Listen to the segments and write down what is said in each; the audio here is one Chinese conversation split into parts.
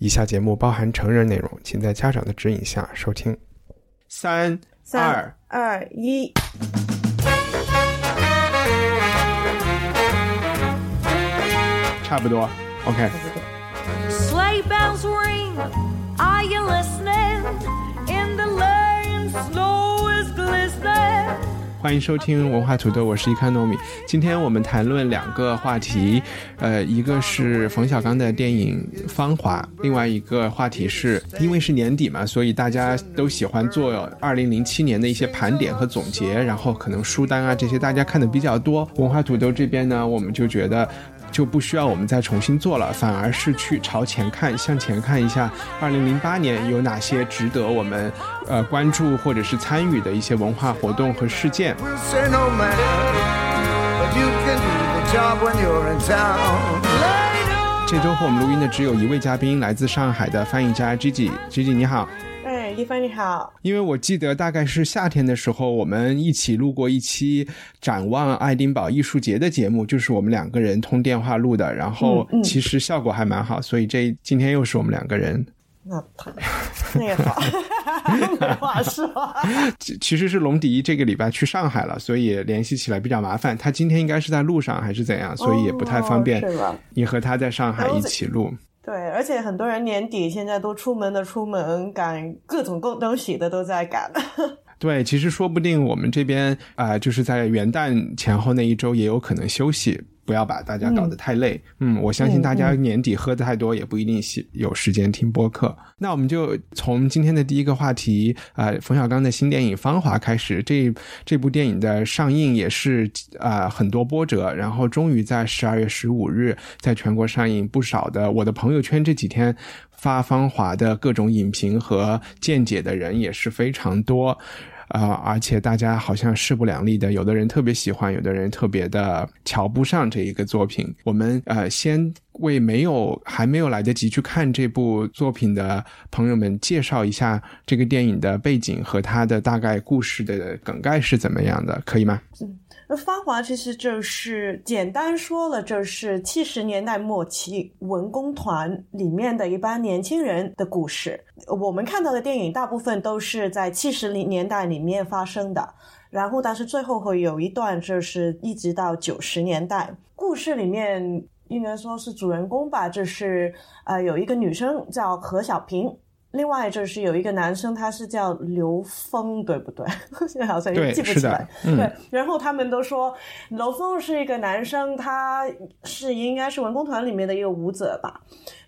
以下节目包含成人内容，请在家长的指引下收听。三二二一，差不多，OK。Sleigh bells ring. Are you listening? In the lane, snow. 欢迎收听文化土豆，我是伊康糯米。今天我们谈论两个话题，呃，一个是冯小刚的电影《芳华》，另外一个话题是因为是年底嘛，所以大家都喜欢做二零零七年的一些盘点和总结，然后可能书单啊这些大家看的比较多。文化土豆这边呢，我们就觉得。就不需要我们再重新做了，反而是去朝前看，向前看一下，二零零八年有哪些值得我们呃关注或者是参与的一些文化活动和事件。这周和我们录音的只有一位嘉宾，来自上海的翻译家 Gigi。Gigi 你好，哎，一帆你好，因为我记得大概是夏天的时候，我们一起录过一期展望爱丁堡艺术节的节目，就是我们两个人通电话录的，然后其实效果还蛮好，所以这今天又是我们两个人。那 太那也好，没话说。其其实是龙迪这个礼拜去上海了，所以联系起来比较麻烦。他今天应该是在路上还是怎样，所以也不太方便。你和他在上海一起录。而且很多人年底现在都出门的出门，赶各种各东西的都在赶。对，其实说不定我们这边啊、就是在元旦前后那一周也有可能休息，不要把大家搞得太累。嗯我相信大家年底喝的太多，也不一定有时间听播客。那我们就从今天的第一个话题啊、冯小刚的新电影《芳华》开始。这这部电影的上映也是啊、很多波折，然后终于在十二月十五日在全国上映。不少的我的朋友圈这几天发《芳华》的各种影评和见解的人也是非常多。啊、而且大家好像势不两立的，有的人特别喜欢，有的人特别的瞧不上这一个作品。我们呃，先为没有还没有来得及去看这部作品的朋友们介绍一下这个电影的背景和它的大概故事的梗概是怎么样的，可以吗？那《芳华》其实就是简单说了，就是七十年代末期文工团里面的一帮年轻人的故事。我们看到的电影大部分都是在七十零年代里面发生的，然后但是最后会有一段就是一直到九十年代，故事里面应该说是主人公吧，就是呃有一个女生叫何小萍。另外就是有一个男生，他是叫刘峰，对不对？现 在好像也记不起来。嗯对，然后他们都说刘峰是一个男生，他是应该是文工团里面的一个舞者吧。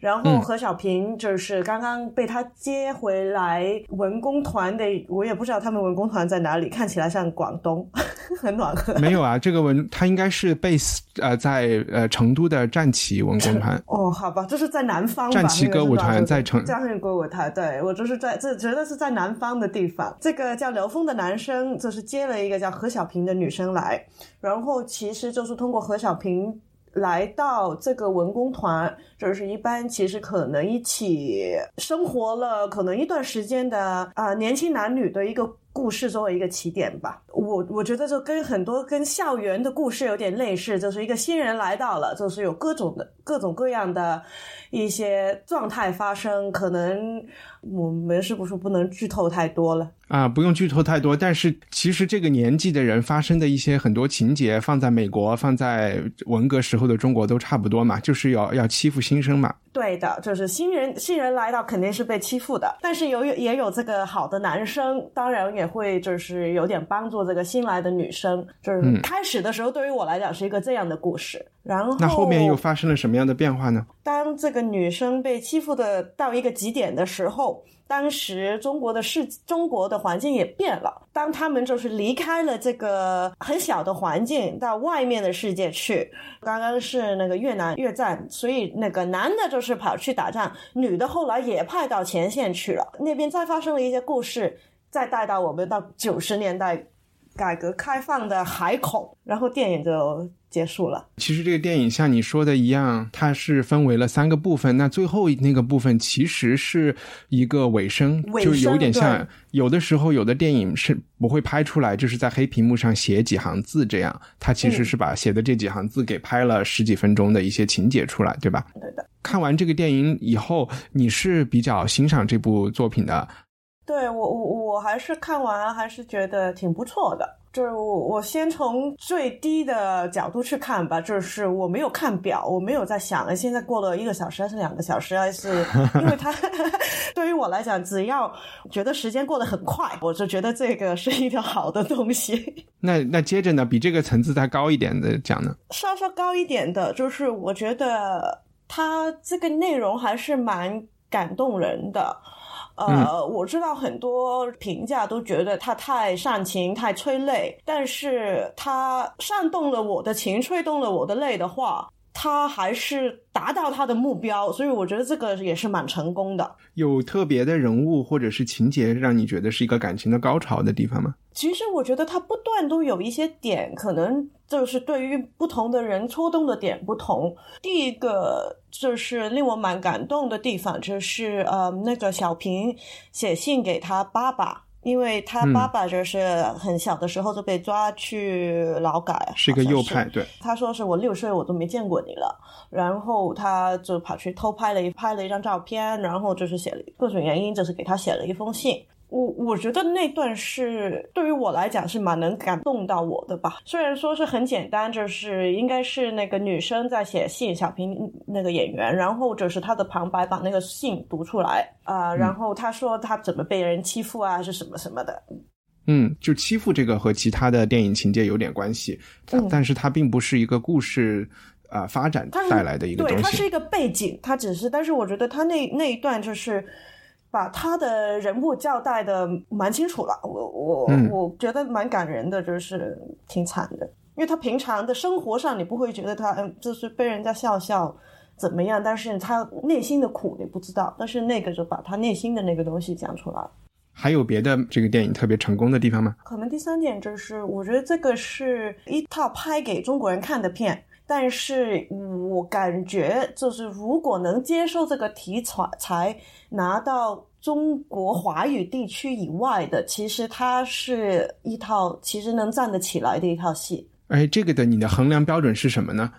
然后嗯何小平就是刚刚被他接回来文工团的，我也不知道他们文工团在哪里，看起来像广东，很暖和。没有啊，这个文他应该是 base 呃在呃成都的战旗文工团。哦，好吧，就是在南方吧。战旗歌舞团在成战旗歌舞团，对我就是在这，觉得是在南方的地方。这个叫刘峰的男生，就是接了一个叫何小平的女生来，然后其实就是通过何小萍来到这个文工团，就是一般其实可能一起生活了可能一段时间的啊、年轻男女的一个故事作为一个起点吧。我我觉得就跟很多跟校园的故事有点类似，就是一个新人来到了，就是有各种的各种各样的一些状态发生，可能我们是不是不能剧透太多了？啊，不用剧透太多，但是其实这个年纪的人发生的一些很多情节，放在美国、放在文革时候的中国都差不多嘛，就是要要欺负新生嘛。对的，就是新人新人来到肯定是被欺负的，但是有也有这个好的男生，当然也会就是有点帮助这个新来的女生。就是嗯开始的时候，对于我来讲是一个这样的故事，然后那后面又发生了什么样的变化呢？当当这个女生被欺负的到一个极点的时候，当时中国的世中国的环境也变了。当他们就是离开了这个很小的环境，到外面的世界去。刚刚是那个越南越战，所以那个男的就是跑去打仗，女的后来也派到前线去了。那边再发生了一些故事，再带到我们到九十年代改革开放的海口，然后电影就结束了。其实这个电影像你说的一样，它是分为了三个部分。那最后那个部分其实是一个尾声，尾就有点像有的时候有的电影是不会拍出来，就是在黑屏幕上写几行字这样。它其实嗯是把写的这几行字给拍了十几分钟的一些情节出来，对吧？对的。看完这个电影以后，你是比较欣赏这部作品的。对我我我还是看完还是觉得挺不错的。就是我我先从最低的角度去看吧，就是我没有看表，我没有在想，哎现在过了一个小时还是两个小时，还是因为它 对于我来讲，只要觉得时间过得很快，我就觉得这个是一条好的东西。那那接着呢，比这个层次再高一点的讲呢？稍稍高一点的，就是我觉得它这个内容还是蛮感动人的。呃，我知道很多评价都觉得他太煽情、太催泪，但是他煽动了我的情，吹动了我的泪的话，它还是达到他的目标，所以我觉得这个也是蛮成功的。有特别的人物或者是情节让你觉得是一个感情的高潮的地方吗？其实我觉得他不断都有一些点，可能就是对于不同的人戳动的点不同。第一个就是令我蛮感动的地方，就是呃，那个小平写信给他爸爸。因为他爸爸就是很小的时候就被抓去劳改，是一个右派，对，他说是我六岁我都没见过你了，然后他就跑去偷拍了一拍了一张照片，然后就是写了各种原因，就是给他写了一封信。我我觉得那段是对于我来讲是蛮能感动到我的吧。虽然说是很简单，就是应该是那个女生在写信，小平那个演员，然后就是她的旁白把那个信读出来啊、然后她说她怎么被人欺负啊，是什么什么的，嗯，就欺负这个和其他的电影情节有点关系，嗯但是它并不是一个故事啊、呃发展带来的一个对，东西。它是一个背景，它只是，但是我觉得他那那一段就是把他的人物交代的蛮清楚了，我我、嗯我觉得蛮感人的，就是挺惨的，因为他平常的生活上你不会觉得他嗯就是被人家笑笑怎么样，但是他内心的苦你不知道，但是那个就把他内心的那个东西讲出来了。还有别的这个电影特别成功的地方吗？可能第三点就是，我觉得这个是一套拍给中国人看的片，但是我感觉就是如果能接受这个题材，才拿到中国华语地区以外的，其实它是一套其实能站得起来的一套戏。哎，这个的你的衡量标准是什么呢？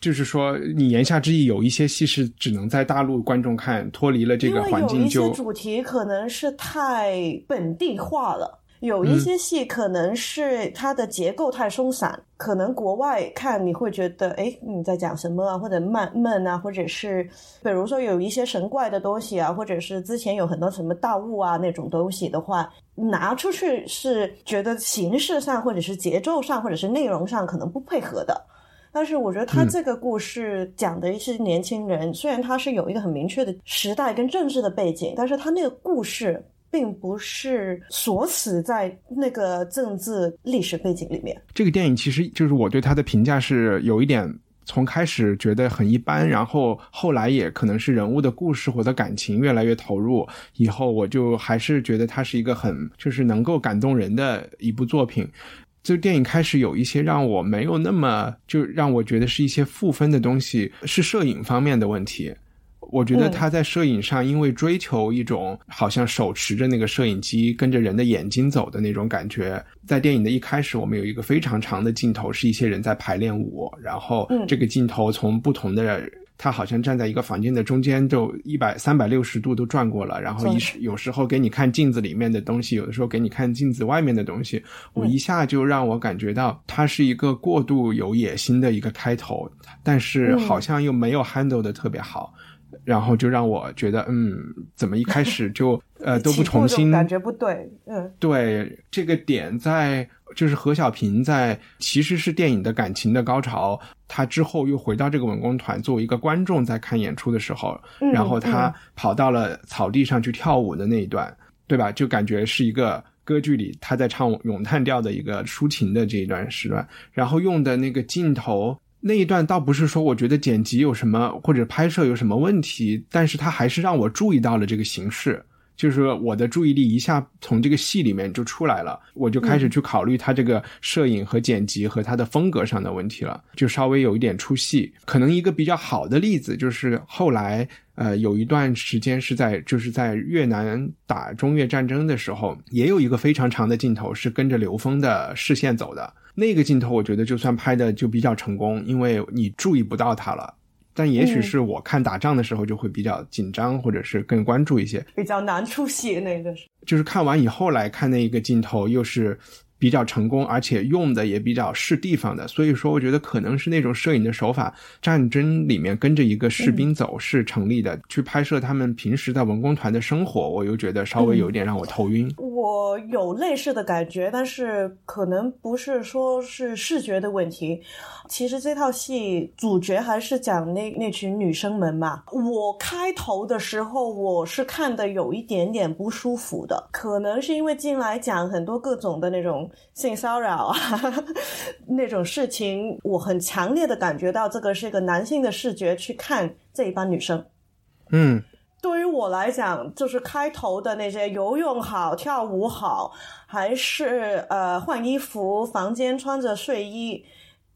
就是说，你言下之意有一些戏是只能在大陆观众看，脱离了这个因为有一环境就些主题可能是太本地化了，有一些戏可能是它的结构太松散，可能国外看你会觉得，哎，你在讲什么啊，或者闷闷啊，或者是比如说有一些神怪的东西啊，或者是之前有很多什么大雾啊那种东西的话，拿出去是觉得形式上或者是节奏上或者是内容上可能不配合的。但是我觉得他这个故事讲的是年轻人，虽然他是有一个很明确的时代跟政治的背景，但是他那个故事并不是锁死在那个政治历史背景里面。这个电影其实就是我对它的评价是有一点，从开始觉得很一般，然后后来也可能是人物的故事或者感情越来越投入，以后我就还是觉得它是一个很就是能够感动人的一部作品。这个电影开始有一些让我没有那么就让我觉得是一些负分的东西，是摄影方面的问题。我觉得嗯他在摄影上，因为追求一种好像手持着那个摄影机跟着人的眼睛走的那种感觉，在电影的一开始，我们有一个非常长的镜头，是一些人在排练舞，然后嗯这个镜头从不同的。他好像站在一个房间的中间，就一百三百六十度都转过了，然后一时有时候给你看镜子里面的东西，有的时候给你看镜子外面的东西，我一下就让我感觉到它是一个过度有野心的一个开头，但是好像又没有 handle 的特别好。然后就让我觉得，嗯，怎么一开始 就呃都不重新感觉不对，嗯对这个点在，就是何小平在其实是电影的感情的高潮，他之后又回到这个文工团作为一个观众在看演出的时候，嗯然后她嗯跑到了草地上去跳舞的那一段，对吧？就感觉是一个歌剧里他在唱咏叹调的一个抒情的这一段时段，然后用的那个镜头。那一段倒不是说我觉得剪辑有什么或者拍摄有什么问题，但是它还是让我注意到了这个形式，就是我的注意力一下从这个戏里面就出来了，我就开始去考虑它这个摄影和剪辑和它的风格上的问题了，就稍微有一点出戏。可能一个比较好的例子就是后来，呃，有一段时间是在就是在越南打中越战争的时候，也有一个非常长的镜头是跟着刘峰的视线走的。那个镜头，我觉得就算拍的就比较成功，因为你注意不到它了。但也许是我看打仗的时候就会比较紧张，或者是更关注一些。比较难出戏那个是。就是看完以后来看那一个镜头，又是比较成功，而且用的也比较是地方的，所以说我觉得可能是那种摄影的手法，战争里面跟着一个士兵走是成立的，去拍摄他们平时在文工团的生活，我又觉得稍微有点让我头晕。我有类似的感觉，但是可能不是说是视觉的问题。其实这套戏主角还是讲那那群女生们嘛。我开头的时候我是看的有一点点不舒服的，可能是因为进来讲很多各种的那种性骚扰啊 那种事情，我很强烈的感觉到这个是一个男性的视觉去看这一帮女生。嗯对于我来讲，就是开头的那些游泳好、跳舞好，还是呃换衣服、房间穿着睡衣，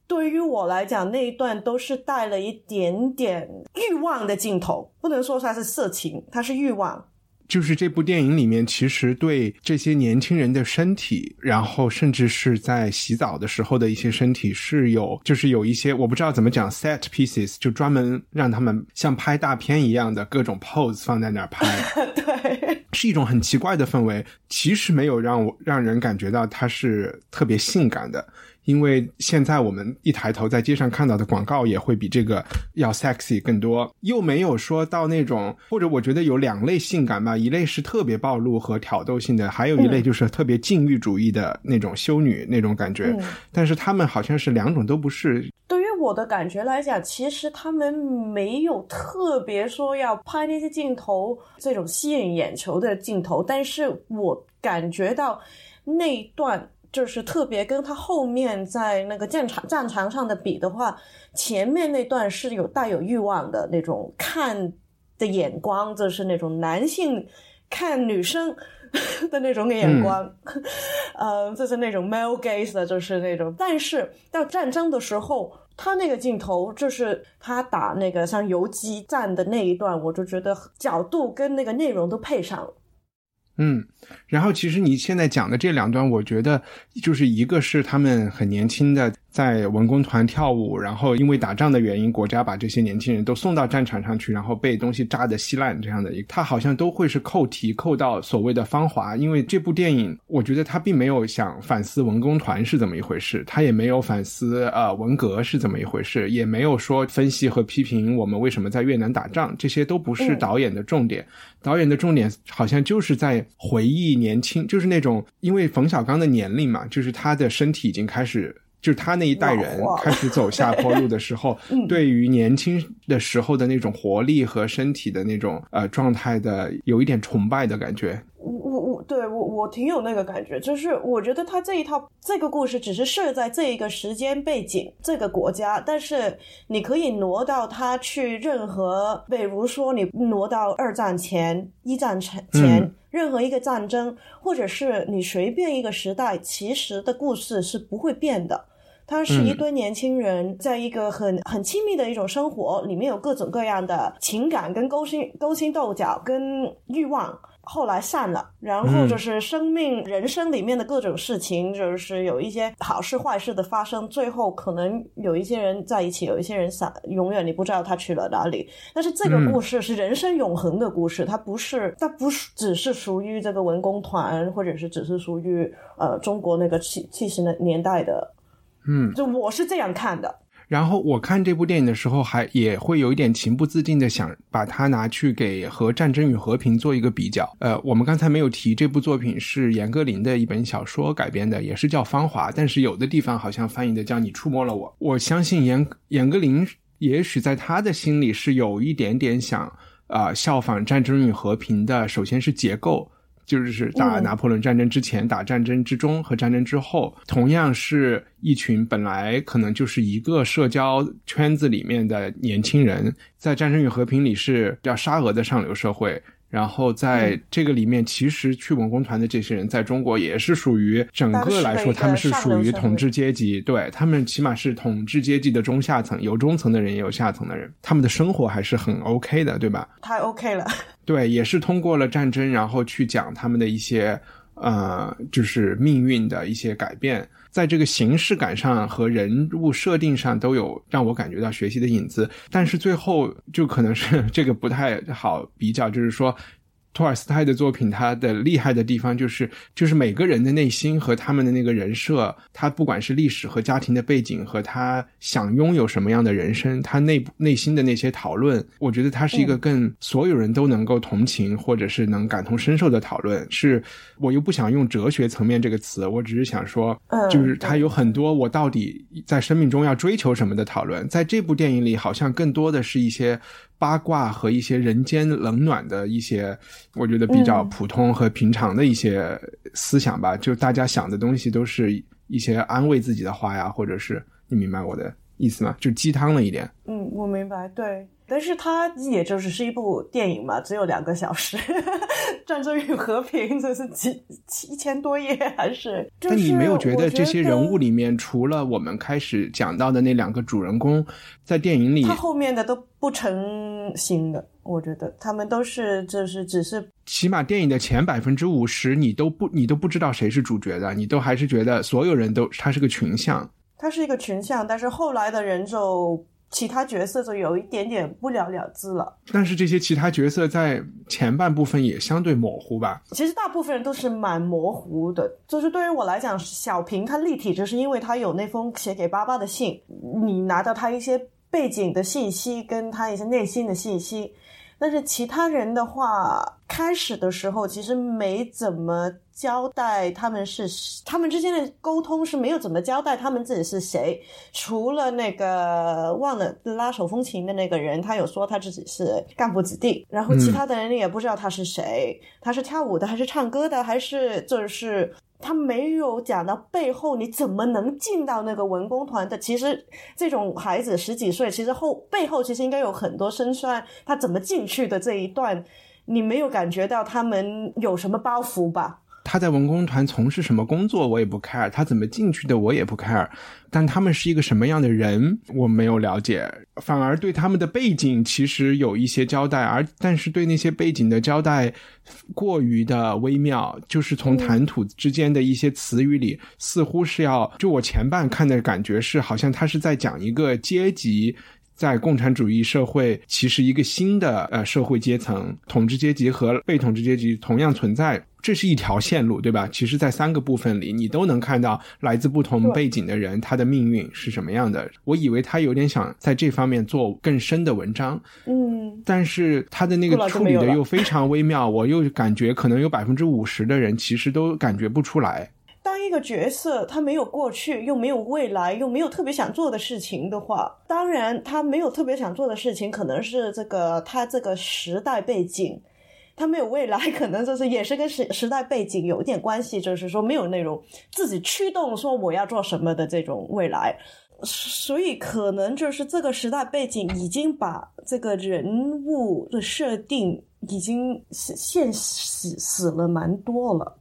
对于我来讲那一段都是带了一点点欲望的镜头，不能说它是色情，它是欲望。就是这部电影里面，其实对这些年轻人的身体，然后甚至是在洗澡的时候的一些身体，是有就是有一些我不知道怎么讲 set pieces，就专门让他们像拍大片一样的各种 pose 放在那儿拍，对，是一种很奇怪的氛围。其实没有让我让人感觉到它是特别性感的。因为现在我们一抬头在街上看到的广告也会比这个要 sexy 更多，又没有说到那种，或者我觉得有两类性感吧，一类是特别暴露和挑逗性的，还有一类就是特别禁欲主义的那种修女那种感觉。嗯但是他们好像是两种都不是，对于我的感觉来讲，其实他们没有特别说要拍那些镜头，这种吸引眼球的镜头，但是我感觉到那一段。就是特别跟他后面在那个战场战场上的比的话，前面那段是有带有欲望的那种看的眼光，就是那种男性看女生 的那种眼光，呃，就是那种 male gaze 的，就是那种。但是到战争的时候，他那个镜头就是他打那个像游击战的那一段，我就觉得角度跟那个内容都配上了。嗯，然后其实你现在讲的这两段，我觉得就是一个是他们很年轻的在文工团跳舞，然后因为打仗的原因，国家把这些年轻人都送到战场上去，然后被东西炸得稀烂这样的一个，他好像都会是扣题扣到所谓的芳华，因为这部电影，我觉得他并没有想反思文工团是怎么一回事，他也没有反思呃文革是怎么一回事，也没有说分析和批评我们为什么在越南打仗，这些都不是导演的重点。导演的重点好像就是在回忆年轻，就是那种因为冯小刚的年龄嘛，就是他的身体已经开始。就是他那一代人开始走下坡路的时候，嗯对于年轻的时候的那种活力和身体的那种呃状态的，有一点崇拜的感觉。我我我对我我挺有那个感觉，就是我觉得他这一套这个故事只是设在这一个时间背景这个国家，但是你可以挪到他去任何，比如说你挪到二战前、一战前前、嗯任何一个战争，或者是你随便一个时代，其实的故事是不会变的。它是一堆年轻人在一个很很亲密的一种生活，里面有各种各样的情感跟勾心勾心斗角跟欲望。后来散了，然后就是生命、人生里面的各种事情，就是有一些好事坏事的发生，最后可能有一些人在一起，有一些人散，永远你不知道他去了哪里。但是这个故事是人生永恒的故事，它不是，它不是只是属于这个文工团，或者是只是属于呃中国那个七七十年代的嗯，就我是这样看的。然后我看这部电影的时候，还也会有一点情不自禁的想把它拿去给和《战争与和平》做一个比较。呃，我们刚才没有提这部作品是严歌苓的一本小说改编的，也是叫《芳华》，但是有的地方好像翻译的叫《你触摸了我》。我相信严严歌苓也许在他的心里是有一点点想啊、呃效仿《战争与和平》的，首先是结构。就是打拿破仑战争之前、打战争之中和战争之后，同样是一群本来可能就是一个社交圈子里面的年轻人，在《战争与和平》里是叫沙俄的上流社会。然后在这个里面，其实去文工团的这些人，在中国也是属于整个来说，他们是属于统治阶级，对他们起码是统治阶级的中下层，有中层的人，也有下层的人，他们的生活还是很 OK 的，对吧？太 OK 了。对，也是通过了战争，然后去讲他们的一些呃，就是命运的一些改变，在这个形式感上和人物设定上都有让我感觉到学习的影子，但是最后就可能是 这个不太好比较，就是说。托尔斯泰的作品，他的厉害的地方就是，就是每个人的内心和他们的那个人设，他不管是历史和家庭的背景，和他想拥有什么样的人生，他内部内心的那些讨论，我觉得他是一个更所有人都能够同情或者是能感同身受的讨论。是我又不想用哲学层面这个词，我只是想说，就是他有很多我到底在生命中要追求什么的讨论。在这部电影里，好像更多的是一些。八卦和一些人间冷暖的一些，我觉得比较普通和平常的一些思想吧。就大家想的东西都是一些安慰自己的话呀，或者是你明白我的意思吗？就鸡汤了一点。嗯，我明白，对。但是它也就只是一部电影嘛，只有两个小时，《战争与和平》这是几一千多页还是？但你没有觉得得这些人物里面，除了我们开始讲到的那两个主人公，在电影里，他后面的都不成形的，我觉得他们都是就是只是起码电影的前百分之五十，你都不你都不知道谁是主角的，你都还是觉得所有人都他是个群像。它是一个群像，但是后来的人就其他角色就有一点点不了了之了。但是这些其他角色在前半部分也相对模糊吧？其实大部分人都是蛮模糊的。就是对于我来讲，小平他立体，就是因为他有那封写给爸爸的信，你拿到他一些背景的信息，跟他一些内心的信息。但是其他人的话，开始的时候其实没怎么交代他们是他们之间的沟通是没有怎么交代他们自己是谁，除了那个忘了拉手风琴的那个人，他有说他自己是干部子弟，然后其他的人也不知道他是谁，他是跳舞的还是唱歌的，还是就是。他没有讲到背后你怎么能进到那个文工团的。其实这种孩子十几岁，其实后背后其实应该有很多辛酸。他怎么进去的这一段，你没有感觉到他们有什么包袱吧？他在文工团从事什么工作，我也不 care；他怎么进去的，我也不 care。但他们是一个什么样的人，我没有了解，反而对他们的背景其实有一些交代，而但是对那些背景的交代过于的微妙，就是从谈吐之间的一些词语里，似乎是要就我前半看的感觉是，好像他是在讲一个阶级。在共产主义社会，其实一个新的呃社会阶层，统治阶级和被统治阶级同样存在，这是一条线路，对吧？其实，在三个部分里，你都能看到来自不同背景的人，他的命运是什么样的。我以为他有点想在这方面做更深的文章，嗯，但是他的那个处理的又非常微妙，我又感觉可能有百分之五十的人其实都感觉不出来。个角色他没有过去，又没有未来，又没有特别想做的事情的话，当然他没有特别想做的事情，可能是这个他这个时代背景，他没有未来，可能就是也是跟时时代背景有一点关系，就是说没有那种自己驱动说我要做什么的这种未来，所以可能就是这个时代背景已经把这个人物的设定已经现死死了蛮多了。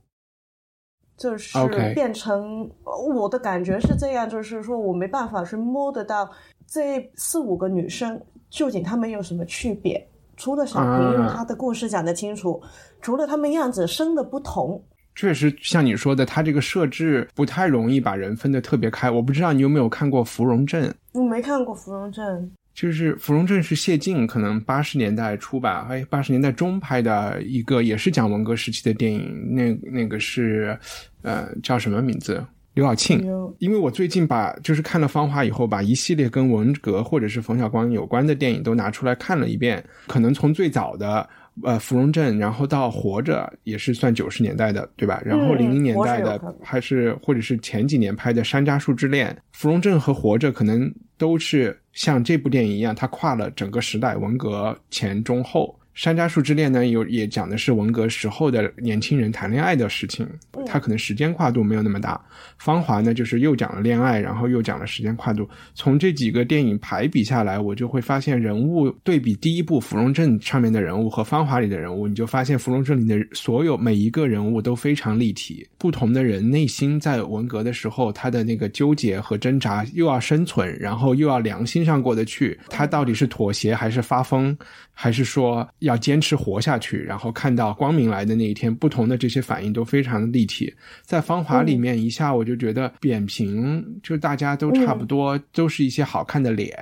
就是变成.我的感觉是这样，就是说我没办法去摸得到这四五个女生究竟她们有什么区别。除了小平，因为她的故事讲得清楚，除了她们样子生的不同，确实像你说的，他这个设置不太容易把人分得特别开。我不知道你有没有看过《芙蓉镇》？我没看过《芙蓉镇》。就是《芙蓉镇》是谢晋可能八十年代初吧，哎，八十年代中拍的一个，也是讲文革时期的电影。那那个是，呃，叫什么名字？刘晓庆有，因为我最近把就是看了《芳华》以后，把一系列跟文革或者是冯小刚有关的电影都拿出来看了一遍。可能从最早的呃《芙蓉镇》，然后到《活着》，也是算九十年代的，对吧？然后嗯零零年代的还是或者是前几年拍的《山楂树之恋》，《芙蓉镇》和《活着》可能都是像这部电影一样，它跨了整个时代，文革前中后。山楂树之恋呢，有也讲的是文革时候的年轻人谈恋爱的事情，它可能时间跨度没有那么大。芳华呢，就是又讲了恋爱，然后又讲了时间跨度。从这几个电影排比下来，我就会发现人物对比第一部《芙蓉镇》上面的人物和《芳华》里的人物，你就发现《芙蓉镇》里的所有每一个人物都非常立体。不同的人内心在文革的时候，他的那个纠结和挣扎，又要生存，然后又要良心上过得去，他到底是妥协还是发疯，还是说要坚持活下去？然后看到光明来的那一天，不同的这些反应都非常的立体。在《芳华》里面，一下我就觉得扁平，就大家都差不多，都是一些好看的脸。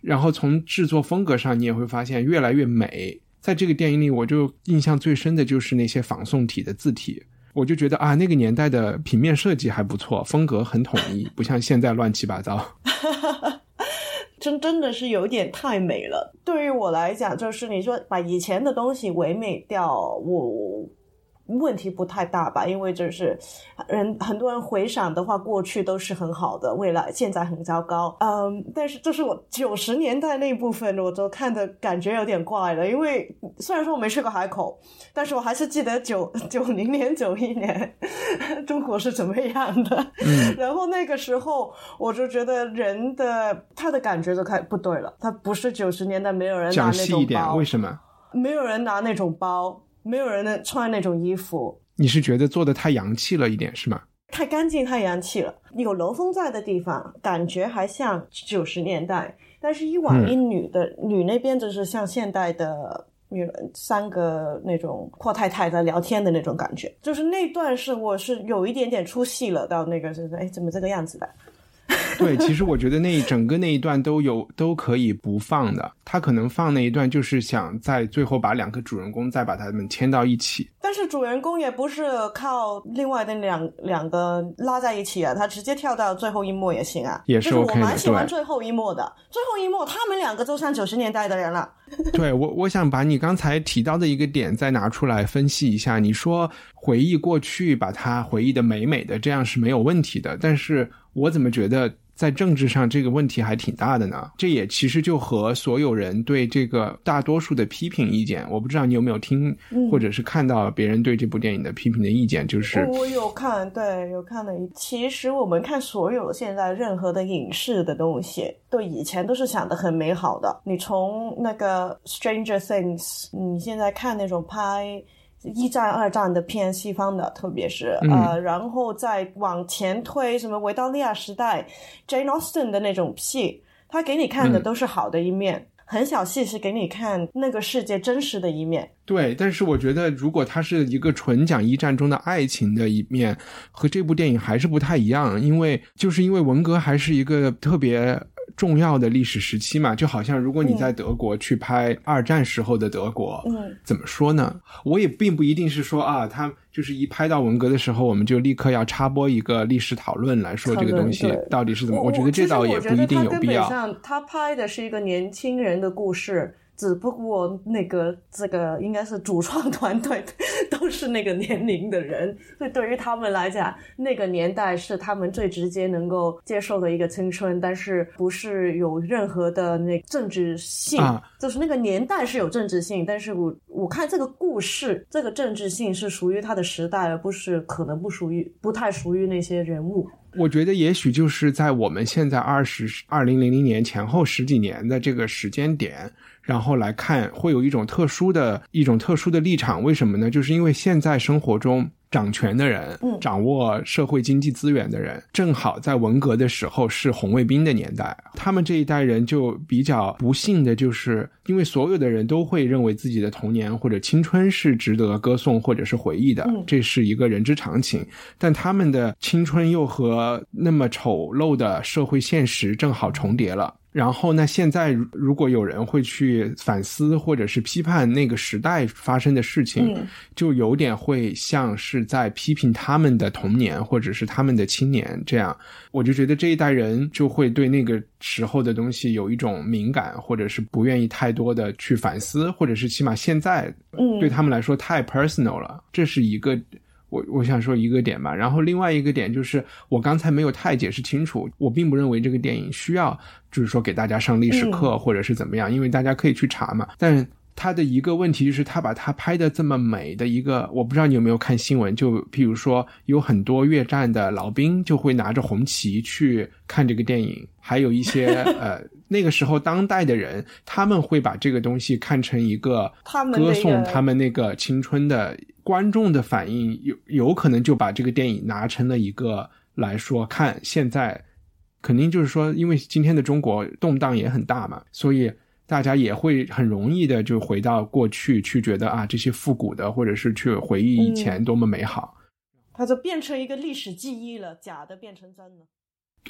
然后从制作风格上，你也会发现越来越美。在这个电影里，我就印象最深的就是那些仿宋体的字体。我就觉得啊，那个年代的平面设计还不错，风格很统一，不像现在乱七八糟。真真的是有点太美了。对于我来讲，就是你说把以前的东西唯美掉，我问题不太大吧？因为就是人很多人回想的话，过去都是很好的，未来现在很糟糕。嗯，但是就是我九十年代那部分，我都看的感觉有点怪了。因为虽然说我没去过海口，但是我还是记得九 九零年、九一年 中国是怎么样的。嗯然后那个时候，我就觉得人的他的感觉就开不对了，他不是九十年代没有人拿讲那种细一点，包为，什么？没有人拿那种包，没有人能穿那种衣服，你是觉得做的太洋气了一点是吗？太干净、太洋气了。有楼风在的地方，感觉还像九十年代，但是一晚一女的、女那边就是像现代的。女人三个那种阔太太在聊天的那种感觉，就是那段是我是有一点点出戏了，到那个就是哎怎么这个样子的？对，其实我觉得那一整个那一段都有都可以不放的，他可能放那一段就是想在最后把两个主人公再把他们牵到一起。但是主人公也不是靠另外的两两个拉在一起啊，他直接跳到最后一幕也行啊。也是我蛮喜欢最后一幕的，最后一幕他们两个都像九十年代的人了。对我，我想把你刚才提到的一个点再拿出来分析一下。你说回忆过去，把它回忆的美美的，这样是没有问题的。但是我怎么觉得在政治上这个问题还挺大的呢？这也其实就和所有人对这个大多数的批评意见，我不知道你有没有听或者是看到别人对这部电影的批评的意见，就是我有看，对，有看了一。其实我们看所有现在任何的影视的东西，对以前都是想的很美好的。你从那个《Stranger Things》，你现在看那种拍。一战、二战的偏，西方的，特别是、嗯呃，然后再往前推，什么维多利亚时代，Jane Austen 的那种戏，他给你看的嗯都是好的一面，很小戏是给你看那个世界真实的一面。对，但是我觉得，如果它是一个纯讲一战中的爱情的一面，和这部电影还是不太一样，因为就是因为文革还是一个特别重要的历史时期嘛，就好像如果你在德国去拍二战时候的德国，嗯，怎么说呢？我也并不一定是说啊，他就是一拍到文革的时候，我们就立刻要插播一个历史讨论来说这个东西到底是怎么。我觉得这倒也不一定有必要。其实我觉得他根本上他拍的是一个年轻人的故事，只不过那个这个应该是主创团队都是那个年龄的人，所以对于他们来讲，那个年代是他们最直接能够接受的一个青春，但是不是有任何的那政治性，啊就是那个年代是有政治性，但是我我看这个故事，这个政治性是属于他的时代，而不是可能不属于不太属于那些人物。我觉得也许就是在我们现在二十二零零零年前后十几年的这个时间点，然后来看，会有一种特殊的一种特殊的立场。为什么呢？就是因为现在生活中掌权的人，嗯掌握社会经济资源的人，正好在文革的时候是红卫兵的年代，他们这一代人就比较不幸的，就是因为所有的人都会认为自己的童年或者青春是值得歌颂或者是回忆的，嗯这是一个人之常情。但他们的青春又和那么丑陋的社会现实正好重叠了。然后呢，现在如如果有人会去反思或者是批判那个时代发生的事情，嗯就有点会像是是在批评他们的童年或者是他们的青年，这样我就觉得这一代人就会对那个时候的东西有一种敏感，或者是不愿意太多的去反思，或者是起码现在嗯对他们来说太 personal 了，这是一个。我我想说一个点吧，然后另外一个点就是我刚才没有太解释清楚，我并不认为这个电影需要就是说给大家上历史课或者是怎么样，因为大家可以去查嘛。但他的一个问题就是他把它拍的这么美的一个，我不知道你有没有看新闻，就譬如说有很多越战的老兵就会拿着红旗去看这个电影，还有一些 呃那个时候当代的人他们会把这个东西看成一个歌颂他们那个青春的观众的反应有有可能就把这个电影拿成了一个来说，看现在肯定就是说，因为今天的中国动荡也很大嘛，所以大家也会很容易的就回到过去去觉得啊这些复古的，或者是去回忆以前多么美好。它就变成一个历史记忆了，假的变成真的。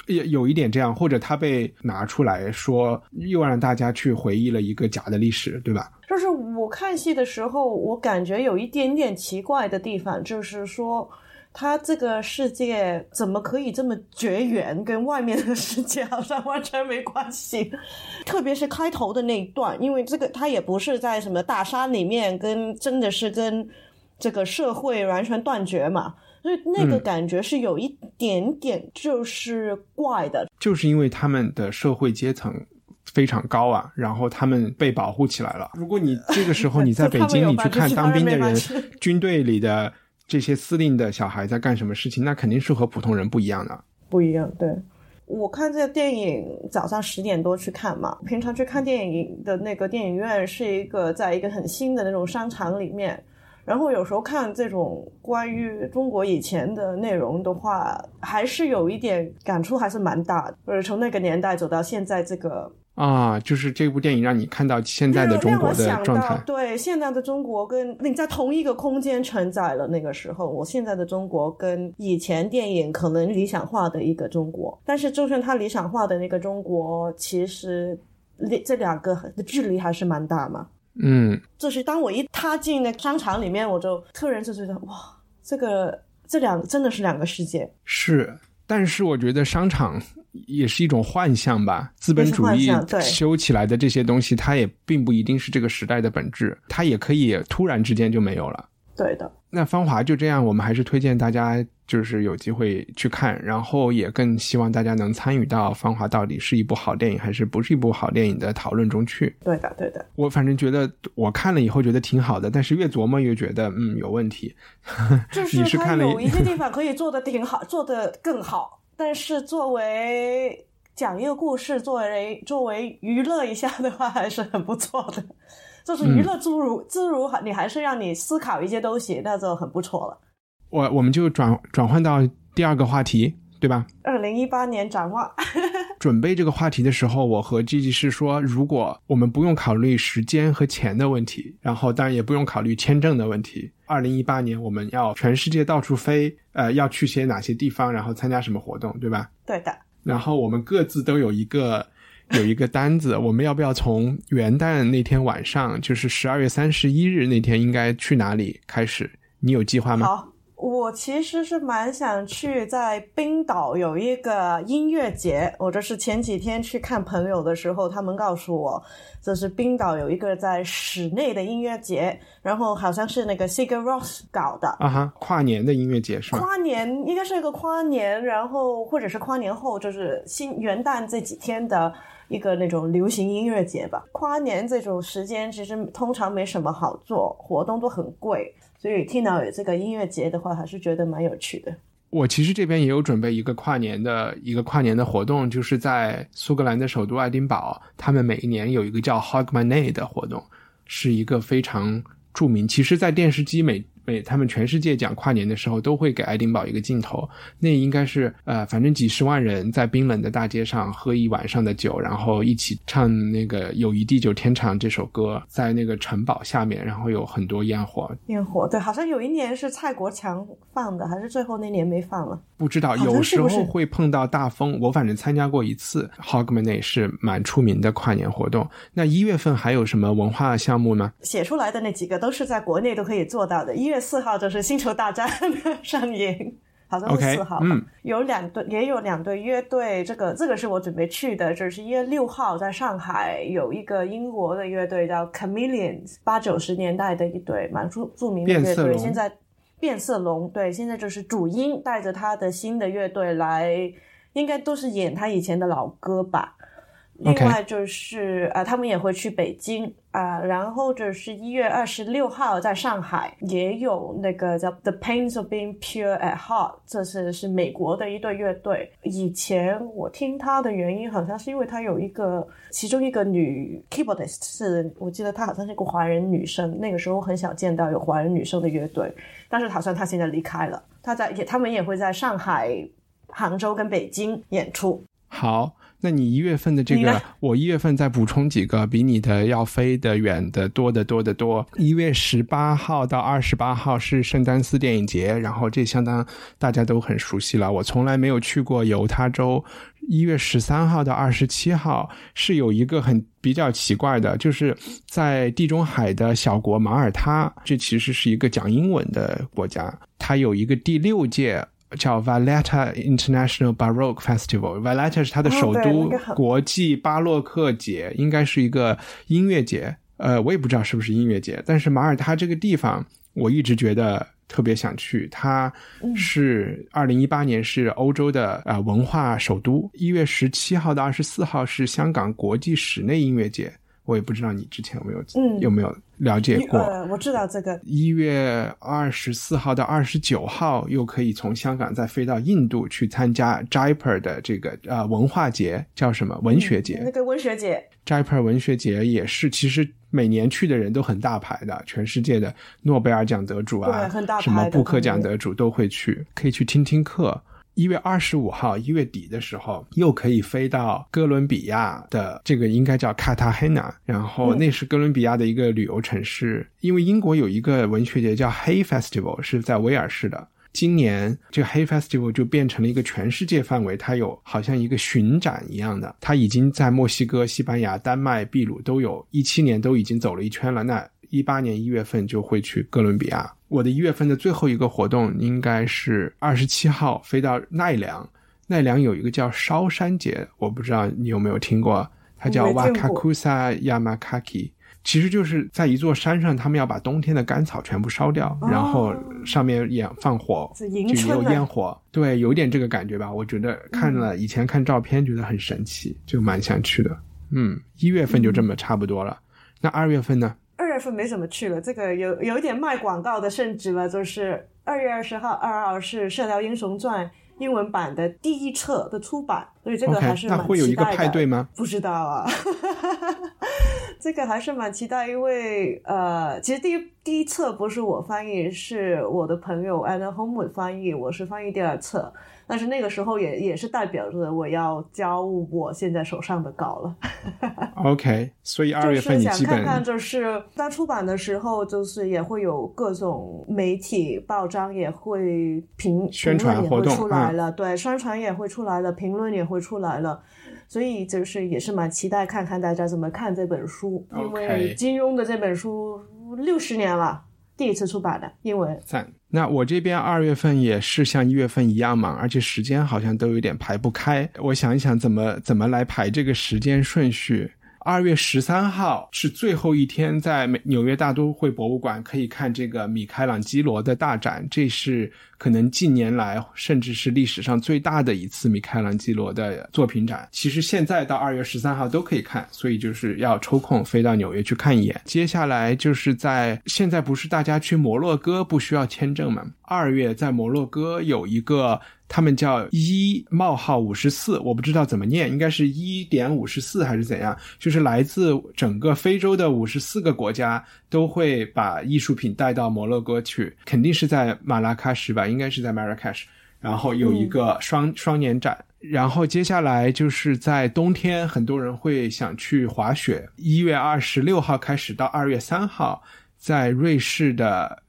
也有一点这样，或者他被拿出来说，又让大家去回忆了一个假的历史，对吧？就是我看戏的时候，我感觉有一点点奇怪的地方，就是说，他这个世界怎么可以这么绝缘，跟外面的世界好像完全没关系。特别是开头的那一段，因为这个他也不是在什么大山里面，跟真的是跟这个社会完全断绝嘛。所以那个嗯感觉是有一点点就是怪的，就是因为他们的社会阶层非常高啊，然后他们被保护起来了。如果你这个时候你在 北京，你去看当兵的人，军队里的这些司令的小孩在干什么事情，那肯定是和普通人不一样的。不一样，对。我看这个电影早上十点多去看嘛，平常去看电影的那个电影院是一个在一个很新的那种商场里面，然后有时候看这种关于中国以前的内容的话，还是有一点感触，还是蛮大的。就是从那个年代走到现在这个啊，就是这部电影让你看到现在的中国的状态。对，现在的中国跟你在同一个空间承载了那个时候，我现在的中国跟以前电影可能理想化的一个中国，但是就算他理想化的那个中国，其实这两个的距离还是蛮大嘛。嗯，就是当我一踏进那商场里面，我就突然就觉得哇，这个这两真的是两个世界。是，但是我觉得商场也是一种幻象吧。资本主义修起来的这些东西，它也并不一定是这个时代的本质，它也可以突然之间就没有了。对的，那《芳华》就这样，我们还是推荐大家就是有机会去看，然后也更希望大家能参与到《芳华》到底是一部好电影还是不是一部好电影的讨论中去。对的，对的。我反正觉得我看了以后觉得挺好的，但是越琢磨越觉得嗯有问题。就是 你是它看了有一些地方可以做的挺好，做的更好，但是作为讲一个故事，作为作为娱乐一下的话，还是很不错的。就是娱乐诸如自如，你还是让你思考一些东西，那就很不错了。我我们就转转换到第二个话题，对吧？二零一八年展望，准备这个话题的时候，我和 G G 是说，如果我们不用考虑时间和钱的问题，然后当然也不用考虑签证的问题，二零一八年我们要全世界到处飞，呃，要去些哪些地方，然后参加什么活动，对吧？对的，然后我们各自都有一个有一个单子，我们要不要从元旦那天晚上，就是十二月三十一日那天，应该去哪里开始？你有计划吗？好。我其实是蛮想去在冰岛有一个音乐节，我这是前几天去看朋友的时候，他们告诉我，这是冰岛有一个在室内的音乐节，然后好像是那个 Sigur Ros 搞的。啊哈，跨年的音乐节是吧？跨年应该是一个跨年，然后或者是跨年后，就是新元旦这几天的一个那种流行音乐节吧。跨年这种时间其实通常没什么好做，活动都很贵，所以听到有这个音乐节的话，还是觉得蛮有趣的。我其实这边也有准备一个跨年的一个跨年的活动，就是在苏格兰的首都爱丁堡，他们每一年有一个叫 Hogmanay 的活动，是一个非常著名。其实，在电视机每每他们全世界讲跨年的时候，都会给爱丁堡一个镜头。那应该是呃，反正几十万人在冰冷的大街上喝一晚上的酒，然后一起唱那个“友谊地久天长”这首歌，在那个城堡下面，然后有很多烟火。烟火对，好像有一年是蔡国强放的，还是最后那年没放了？不知道，有时候会碰到大风。我反正参加过一次 Hogmanay 是蛮出名的跨年活动。那一月份还有什么文化项目吗？写出来的那几个都是在国内都可以做到的。一月四号就是《星球大战》上映。好像是四号吧嗯有两队，也有两队乐队。这个这个是我准备去的，就是一月六号在上海有一个英国的乐队叫 Chameleons，八九十年代的一队蛮著著名的乐队，现在变色龙对，现在就是主音带着他的新的乐队来，应该都是演他以前的老歌吧。另外就是呃，他们也会去北京啊、然后就是一月二十六号在上海也有那个叫 The Pains of Being Pure at Heart，这是是美国的一对乐队。以前我听他的原因好像是因为他有一个其中一个女 keyboardist 是我记得她好像是个华人女生，那个时候很少见到有华人女生的乐队，但是好像她现在离开了，她在也他们也会在上海、杭州跟北京演出。好，那你一月份的这个，我一月份再补充几个，比你的要飞的远的多得多得多。一月十八号到二十八号是圣丹斯电影节，然后这相当大家都很熟悉了。我从来没有去过犹他州。一月十三号到二十七号是有一个很比较奇怪的，就是在地中海的小国马耳他，这其实是一个讲英文的国家，它有一个第六届叫 Valletta International Baroque Festival。Valletta 是它的首都国际巴洛克节，应该是一个音乐节。呃，我也不知道是不是音乐节，但是马耳他这个地方，我一直觉得特别想去。它是二零一八年是欧洲的啊、呃文化首都，一月十七号到二十四号是香港国际室内音乐节。我也不知道你之前有没有、嗯有没有了解过。呃，我知道这个，一月二十四号到二十九号，又可以从香港再飞到印度去参加 Jaipur 的这个呃文化节，叫什么文学节？那个文学节，Jaipur 文学节也是，其实每年去的人都很大牌的，全世界的诺贝尔奖得主啊对很大，牌什么布克奖得主都会去，可以去听听课。一月二十五号，一月底的时候，又可以飞到哥伦比亚的这个应该叫卡塔黑纳，然后嗯那是哥伦比亚的一个旅游城市。因为英国有一个文学节叫 Hay Festival，是在威尔士的。今年这个 Hay Festival 就变成了一个全世界范围，它有好像一个巡展一样的，它已经在墨西哥、西班牙、丹麦、秘鲁都有，一七年都已经走了一圈了。那一八年一月份就会去哥伦比亚。我的一月份的最后一个活动应该是二十七号飞到奈良，奈良有一个叫烧山节，我不知道你有没有听过，它叫没见过 Wakakusa Yamakaki。其实就是在一座山上，他们要把冬天的干草全部烧掉，哦然后上面也放火，就有春的烟火，对，有点这个感觉吧。我觉得看了以前看照片，觉得很神奇，就蛮想去的。嗯，一月份就这么差不多了。那二月份呢？没怎么去了，这个有有一点卖广告的性质了，就是二月二十号二号是《射雕英雄传》英文版的第一册的出版，所以这个还是蛮那会有一个期待的派对吗？不知道啊，这个还是蛮期待，因为呃，其实第一第一册不是我翻译，是我的朋友 Anna Homewood 翻译，我是翻译第二册，但是那个时候也也是代表着我要交我现在手上的稿了。OK，所以二就月份是想你基本看看，就是在出版的时候，就是也会有各种媒体报章也会评宣传也会活动出来了，对，宣传也会出来了，评论也会出来了，所以就是也是蛮期待看看大家怎么看这本书，因为金庸的这本书六十年了，第一次出版的英文，三。那我这边二月份也是像一月份一样忙，而且时间好像都有点排不开。我想一想怎么怎么来排这个时间顺序。二月十三号是最后一天，在美纽约大都会博物馆可以看这个米开朗基罗的大展，这是可能近年来甚至是历史上最大的一次米开朗基罗的作品展。其实现在到二月十三号都可以看，所以就是要抽空飞到纽约去看一眼。接下来就是在现在不是大家去摩洛哥不需要签证吗？二月在摩洛哥有一个。他们叫一冒号五十四，我不知道怎么念，应该是一点五十四还是怎样？就是来自整个非洲的五十四个国家都会把艺术品带到摩洛哥去，肯定是在马拉喀什吧，应该是在 Marrakesh，然后有一个双、双年展。然后接下来就是在冬天，很多人会想去滑雪。一月二十六号开始到二月三号，在瑞士的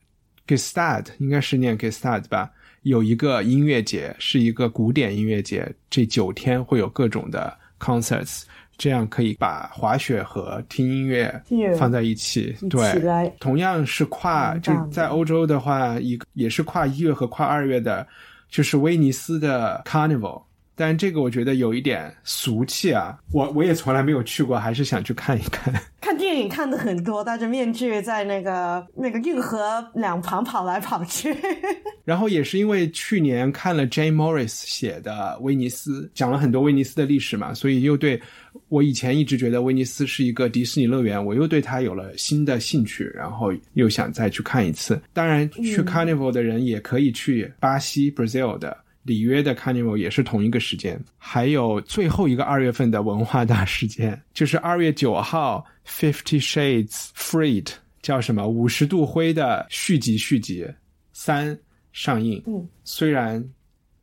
Gestad，应该是念 Gestad 吧，有一个音乐节，是一个古典音乐节，这九天会有各种的 concerts，这样可以把滑雪和听音乐放在一起。对，同样是跨，就在欧洲的话，一个也是跨一月和跨二月的，就是威尼斯的 Carnival。但这个我觉得有一点俗气啊，我我也从来没有去过，还是想去看一看。看电影看的很多，戴着面具在那个那个运河两旁跑来跑去。然后也是因为去年看了 Jane Morris 写的威尼斯，讲了很多威尼斯的历史嘛，所以又对我以前一直觉得威尼斯是一个迪士尼乐园，我又对它有了新的兴趣，然后又想再去看一次。当然，去 Carnival 的人也可以去巴西 Brazil 的。里约的 Carnival 也是同一个时间，还有最后一个二月份的文化大事件，就是二月九号《Fifty Shades Freed》叫什么五十度灰的续集续集三上映。嗯，虽然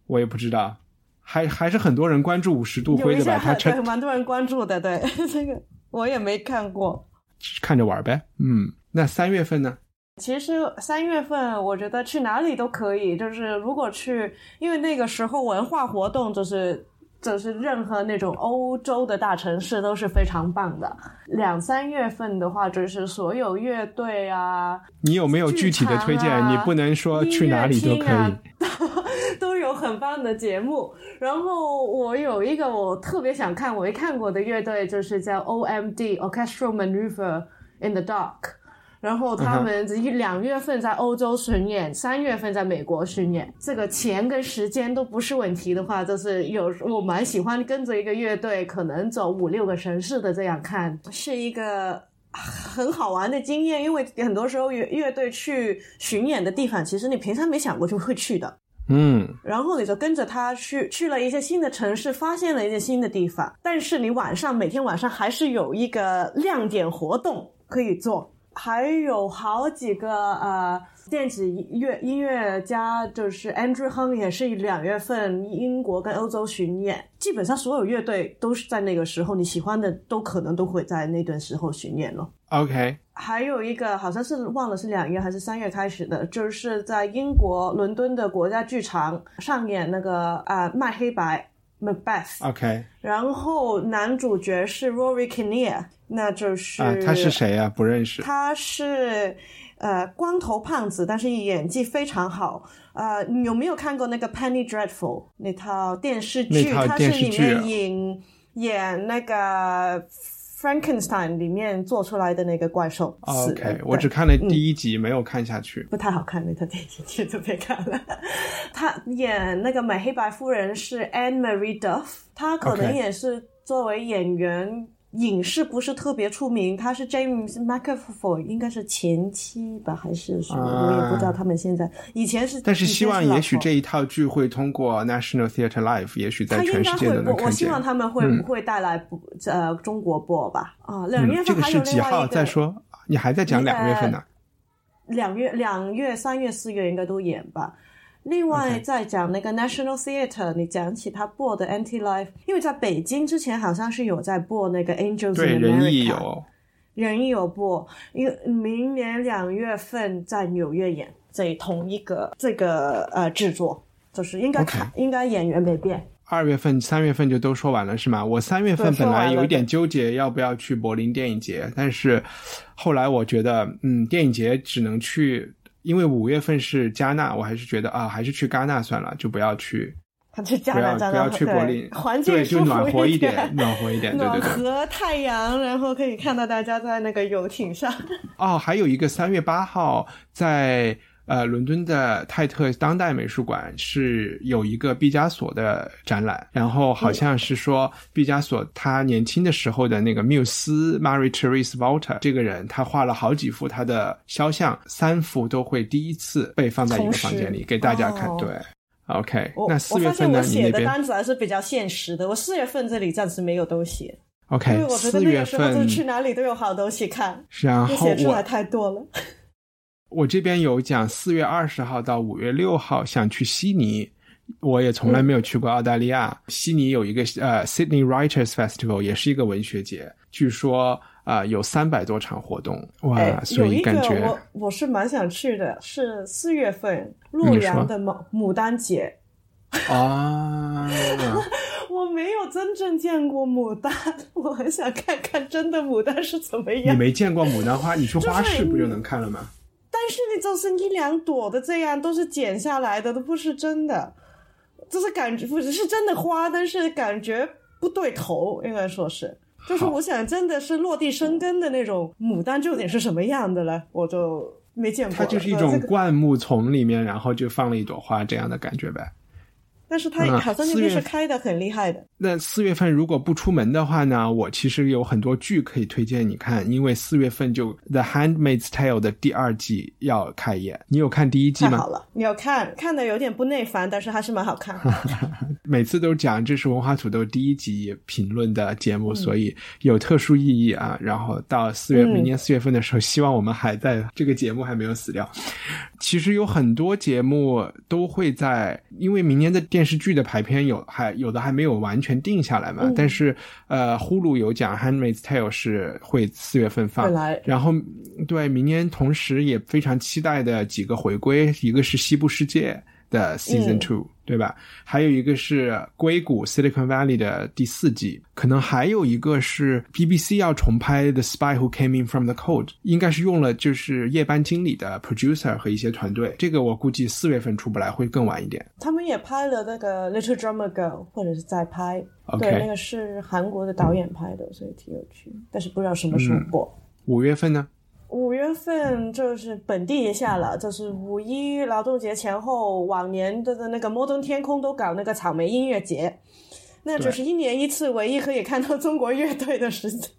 我也不知道，还还是很多人关注五十度灰的吧？他很成蛮多人关注的，对这个我也没看过。看着玩呗。嗯，那三月份呢？其实三月份我觉得去哪里都可以，就是如果去，因为那个时候文化活动就是就是任何那种欧洲的大城市都是非常棒的。两三月份的话，就是所有乐队啊，你有没有具体的推荐？啊你不能说去哪里都可以。啊都有很棒的节目。然后我有一个我特别想看，我没看过的乐队，就是叫 OMD Orchestral Maneuver in the Dark。然后他们一两月份在欧洲巡演，三月份在美国巡演。这个钱跟时间都不是问题的话，就是有我蛮喜欢跟着一个乐队，可能走五六个城市的这样看，是一个很好玩的经验。因为很多时候乐乐队去巡演的地方，其实你平常没想过就会去的。嗯，然后你就跟着他去去了一些新的城市，发现了一些新的地方。但是你晚上每天晚上还是有一个亮点活动可以做，还有好几个呃电子乐音乐家，就是 Andrew Hung 也是两月份英国跟欧洲巡演，基本上所有乐队都是在那个时候，你喜欢的都可能都会在那段时候巡演了。OK，还有一个好像是忘了是两月还是三月开始的，就是在英国伦敦的国家剧场上演那个啊、呃卖黑白 Macbeth，、OK，然后男主角是 Rory Kinnear，那就是、啊，他是？谁啊？不认识。他是呃光头胖子，但是演技非常好。呃，你有没有看过那个《Penny Dreadful》那套电视剧？他是里面演演那个 Frankenstein 里面做出来的那个怪兽。OK，我只看了第一集，没有看下去。不太好看那套电视剧，就别看了。他演那个美黑白夫人是 Anne Marie Duff，她可能也是作为演员。影视不是特别出名，他是 James McAvoy，应该是前妻吧，还是什么？啊我也不知道他们现在以前是，但是希望也许这一一套剧会通过 National Theatre Life，也许在全世界该会播，我都能看见。希望他们会、不会带来不呃中国播吧。啊，两月嗯，这个份还是几号？有另外一个再说，你还在讲两月份呢？两月、两月、三月、四月应该都演吧。另外再讲那个 National Theatre，你讲起他播的 Anti Life，因为在北京之前好像是有在播那个 Angels 对，in America，有。人有播，因为明年两月份在纽约演，这同一个这个呃制作，就是应该看应该演员没变。二月份、三月份就都说完了是吗？我三月份本来有一点纠结要不要去柏林电影节，但是后来我觉得，嗯，电影节只能去，因为五月份是加纳，我还是觉得啊，还是去戛纳算了，就不要去，他去加不要不要去柏林，环境对，就暖和一点，暖和一点，对对。和太阳，然后可以看到大家在那个游艇上。哦，还有一个三月八号在呃伦敦的泰特当代美术馆是有一个毕加索的展览，然后好像是说毕加索他年轻的时候的那个缪斯 Marie Therese Walter 这个人，他画了好几幅他的肖像，三幅都会第一次被放在一个房间里给大家看。哦对，OK，我那四月份呢？我发现我你那边写的单子还是比较现实的。我四月份这里暂时没有东西，OK？为我觉得四月那个时候就份，去哪里都有好东西看，然后就写出来太多了。我这边有讲四月二十号到五月六号想去悉尼，我也从来没有去过澳大利亚。悉尼有一个呃 Sydney Writers Festival，也是一个文学节，据说啊、呃有三百多场活动，哇，哎，所以感觉我我是蛮想去的，是四月份洛阳的牡牡丹节。啊，我没有真正见过牡丹，我很想看看真的牡丹是怎么样你。没见过牡丹花，你去花市不就能看了吗？但是你就是一两朵的这样，都是剪下来的，都不是真的，就是感觉不是是真的花，但是感觉不对头，应该说是。就是我想，真的是落地生根的那种牡丹，究竟是什么样的呢？我就没见过。它就是一种灌木丛里面，然后就放了一朵花这样的感觉呗。但是它嗯好像那边是开的很厉害的。那四月份如果不出门的话呢，我其实有很多剧可以推荐你看，因为四月份就《The Handmaid's Tale》的第二季要开演。你有看第一季吗太好？了，你有看看的有点不耐烦，但是还是蛮好看。每次都讲这是文化土豆第一集评论的节目，所以有特殊意义啊。然后到四月，嗯明年四月份的时候，希望我们还在这个节目还没有死掉。其实有很多节目都会在，因为明年的电视剧的排片有还有的还没有完全定下来嘛。嗯但是呃，呼噜有讲《Handmaid's Tale》是会四月份放，然后对明年同时也非常期待的几个回归，一个是《西部世界》的 Season 嗯 Two，、对吧？还有一个是硅谷 Silicon Valley 的第四季，可能还有一个是 BBC 要重拍《The Spy Who Came In From the Cold》，应该是用了就是夜班经理的 producer 和一些团队。这个我估计四月份出不来，会更晚一点。他们也拍了那个《Little Drummer Girl》，或者是在拍。对，那个是韩国的导演拍的，所以挺有趣。但是不知道什么时候播。五月份呢？五月份就是本地一下了，就是五一劳动节前后，往年的那个摩登天空都搞那个草莓音乐节，那就是一年一次唯一可以看到中国乐队的时间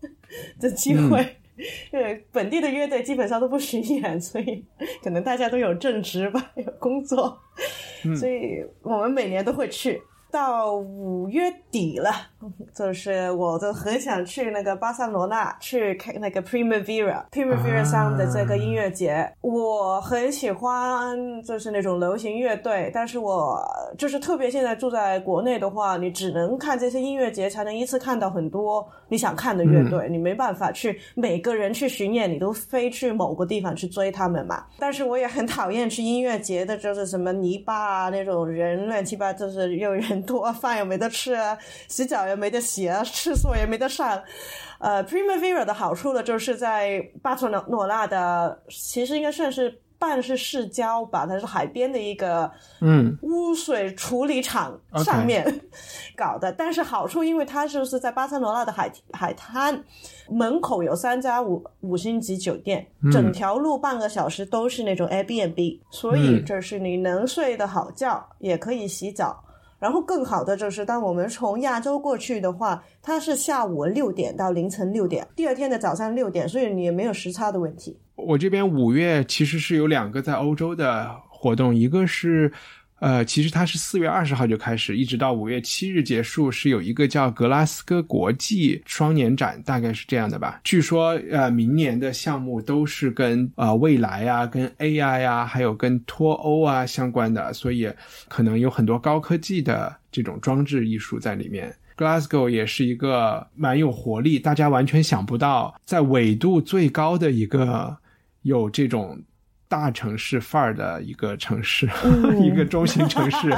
的机会。因为本地的乐队基本上都不巡演，所以可能大家都有正职吧，有工作，所以我们每年都会去。到五月底了，就是我都很想去那个巴塞罗那去看那个 Primavera Primavera 上的这个音乐节。我很喜欢就是那种流行乐队，但是我就是特别现在住在国内的话，你只能看这些音乐节才能一次看到很多你想看的乐队，你没办法去每个人去巡演，你都飞去某个地方去追他们嘛。但是我也很讨厌去音乐节的，就是什么泥巴啊那种人乱七八，就是又人多，饭也没得吃啊，洗脚也没得洗啊，厕所也没得上。呃，Primavera 的好处呢，就是在巴塞罗那的，其实应该算是半是市郊吧，它是海边的一个嗯污水处理厂上面搞的。但是好处，因为它就是在巴塞罗那的海海滩门口有三家五五星级酒店，整条路半个小时都是那种 Airbnb，所以嗯就是你能睡得好觉，也可以洗澡。然后更好的就是，当我们从亚洲过去的话，它是下午六点到凌晨六点，第二天的早上六点，所以你也没有时差的问题。我这边五月其实是有两个在欧洲的活动，一个是。呃，其实它是四月二十号就开始，一直到五月七日结束，是有一个叫格拉斯哥国际双年展，大概是这样的吧。据说，呃，明年的项目都是跟呃未来啊、跟 AI 啊，还有跟脱欧啊相关的，所以可能有很多高科技的这种装置艺术在里面。Glasgow 也是一个蛮有活力，大家完全想不到，在纬度最高的一个有这种大城市范儿的一个城市，一个中型城市，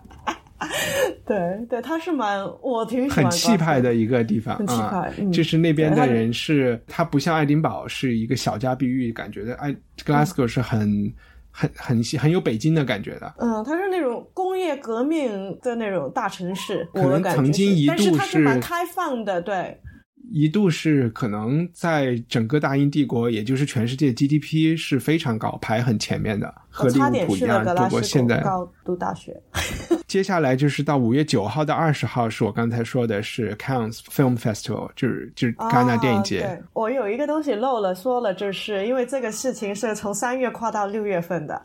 对对，它是蛮我挺喜欢很气派的一个地方很气派啊。嗯就是那边的人是，它不像爱丁堡是一个小家碧玉感觉的，爱 Glasgow 是很很很很有北京的感觉的。嗯，它是那种工业革命的那种大城市，可能我的感觉曾经一是但是度是它是蛮开放的，对，一度是可能在整个大英帝国，也就是全世界 GDP 是非常高，排很前面的，和利物浦一样。不去了格拉斯过现在高读大学。接下来就是到五月九号到二十号，是我刚才说的是 Cannes Film Festival，就是就是戛纳电影节。我有一个东西漏了说了，就是因为这个事情是从三月跨到六月份的。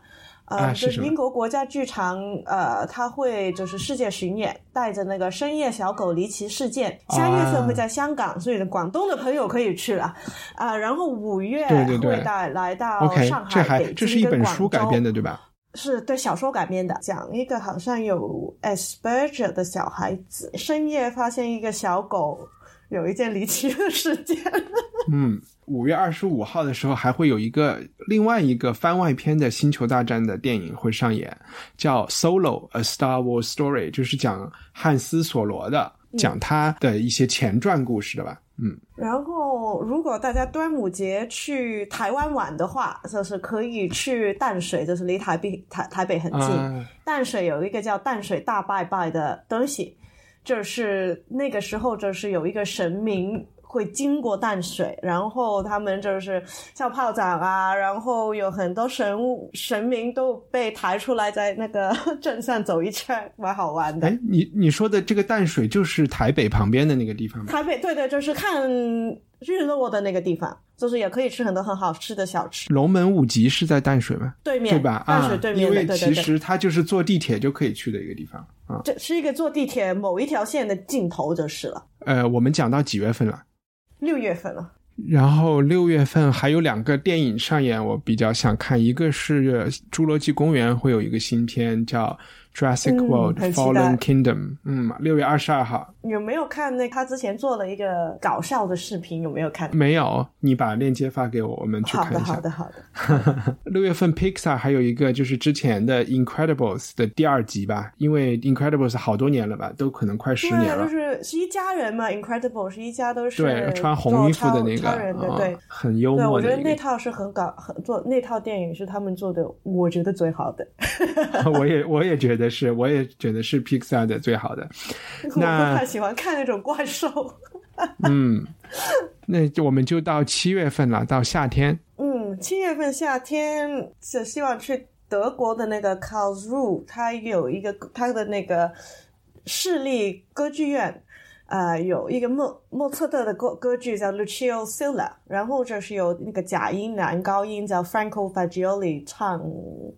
呃，就是英国国家剧场，呃，他会就是世界巡演，带着那个深夜小狗离奇事件，三月份会在香港，所以广东的朋友可以去了，啊、然后五月会带来到上海、这还北京这是一本跟广州书改编的，对吧？是对小说改编的，讲一个好像有 Asperger 的小孩子，深夜发现一个小狗，有一件离奇的事件。嗯，五月二十五号的时候还会有一个另外一个番外篇的《星球大战》的电影会上演，叫《Solo: A Star Wars Story》，就是讲汉斯·索罗的，讲他的一些前传故事的吧。嗯，然后，如果大家端午节去台湾玩的话，就是可以去淡水，就是离台北台台北很近。啊淡水有一个叫淡水大拜拜的东西，就是那个时候就是有一个神明会经过淡水，然后他们就是像炮仗啊，然后有很多神物神明都被抬出来在那个 镇上走一圈，蛮好玩的。哎，你你说的这个淡水就是台北旁边的那个地方吗？台北对对，就是看日落的那个地方，就是也可以吃很多很好吃的小吃。龙门舞集是在淡水吗？对面对吧？啊淡水对，面的，因为其。实它就是坐地铁就可以去的一个地方啊。这是一个坐地铁某一条线的尽头就是了，呃，我们讲到几月份了？六月份了。然后六月份还有两个电影上演，我比较想看，一个是《侏罗纪公园》会有一个新片叫《Jurassic 嗯 World: Fallen Kingdom》，嗯，六月二十二号。有没有看那他之前做了一个搞笑的视频？有没有看？没有，你把链接发给我，我们去好的，看一下。好的，好的。六月份 Pixar 还有一个就是之前的 Incredibles 的第二集吧，因为 Incredibles 好多年了吧，都可能快十年，了。就是是一家人嘛，Incredible 是一家都是对，穿红衣服的那个，超超人的，啊对。很幽对，我觉得。那套是很搞，很做那套电影是他们做的，我觉得最好的。我也我也觉得是，我也觉得是 Pixar 的最好的。那太喜欢看那种怪兽。嗯，那我们就到七月份了，到夏天。嗯，七月份夏天就希望去德国的那个 Karlsruhe，它有一个它的那个市立歌剧院，呃，有一个莫莫测特的歌歌剧叫 Lucio Silla，然后就是有那个假音男高音叫 Franco Fagioli 唱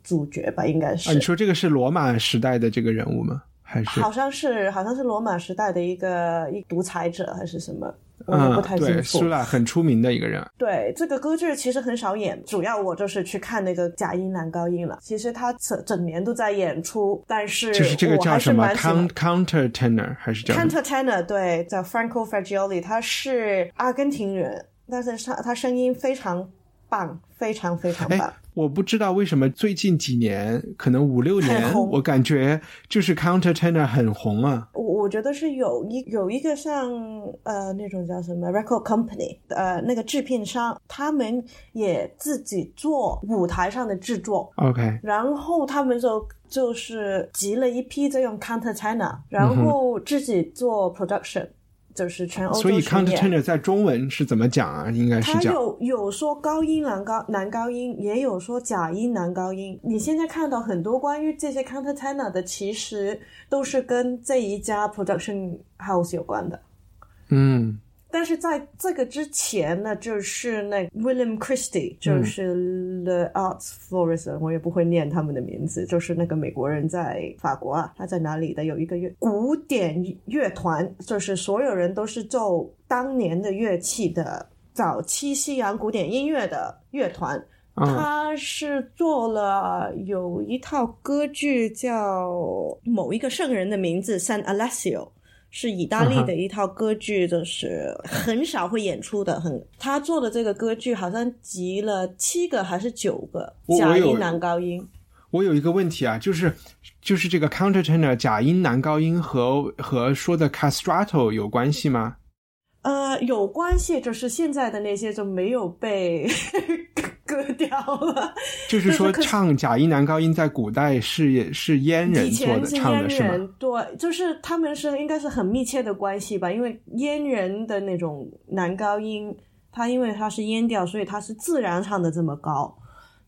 主角吧，应该是。啊，你说这个是罗马时代的这个人物吗？还是好像是好像是罗马时代的一个一独裁者还是什么，我也嗯不太，对，清楚。苏拉很出名的一个人。对这个歌剧其实很少演，主要我就是去看那个假音男高音了。其实他整整年都在演出，但是就是这个叫什么 counter tenor 还是叫什么？Cantatena，对，叫 Franco Fagioli，他是阿根廷人，但是他他声音非常棒，非常非常棒。哎。，我不知道为什么最近几年，可能五六年我感觉就是 counter tenor 很红啊。我我觉得是有一有一个像呃那种叫什么 record company 呃那个制片商，他们也自己做舞台上的制作，OK，然后他们就就是集了一批这种 counter tenor，然后自己做 production，、就是全欧洲所以 counter 演 tenor 在中文是怎么讲啊？应该是他讲有有说高音男高男高音，也有说假音男高音。你现在看到很多关于这些 counter tenor 的，其实都是跟这一家 production house 有关的。嗯但是在这个之前呢，就是那 William Christie，就是 The Arts Florist，、我也不会念他们的名字，就是那个美国人在法国啊，他在哪里的有一个乐古典乐团，就是所有人都是奏当年的乐器的早期西洋古典音乐的乐团。嗯。他是做了有一套歌剧叫某一个圣人的名字 San Alessio，是意大利的一套歌剧，就是很少会演出的。很，他做的这个歌剧好像集了七个还是九个假音男高音。我有一个问题啊，就是就是这个 counter tenor 假音男高音和和说的 castrato 有关系吗？呃，有关系，就是现在的那些就没有被割掉了。就是说唱假音男高音在古代是是阉人做的唱的是吗？对，就是他们是应该是很密切的关系吧，因为阉人的那种男高音，他因为他是阉掉，所以他是自然唱的这么高。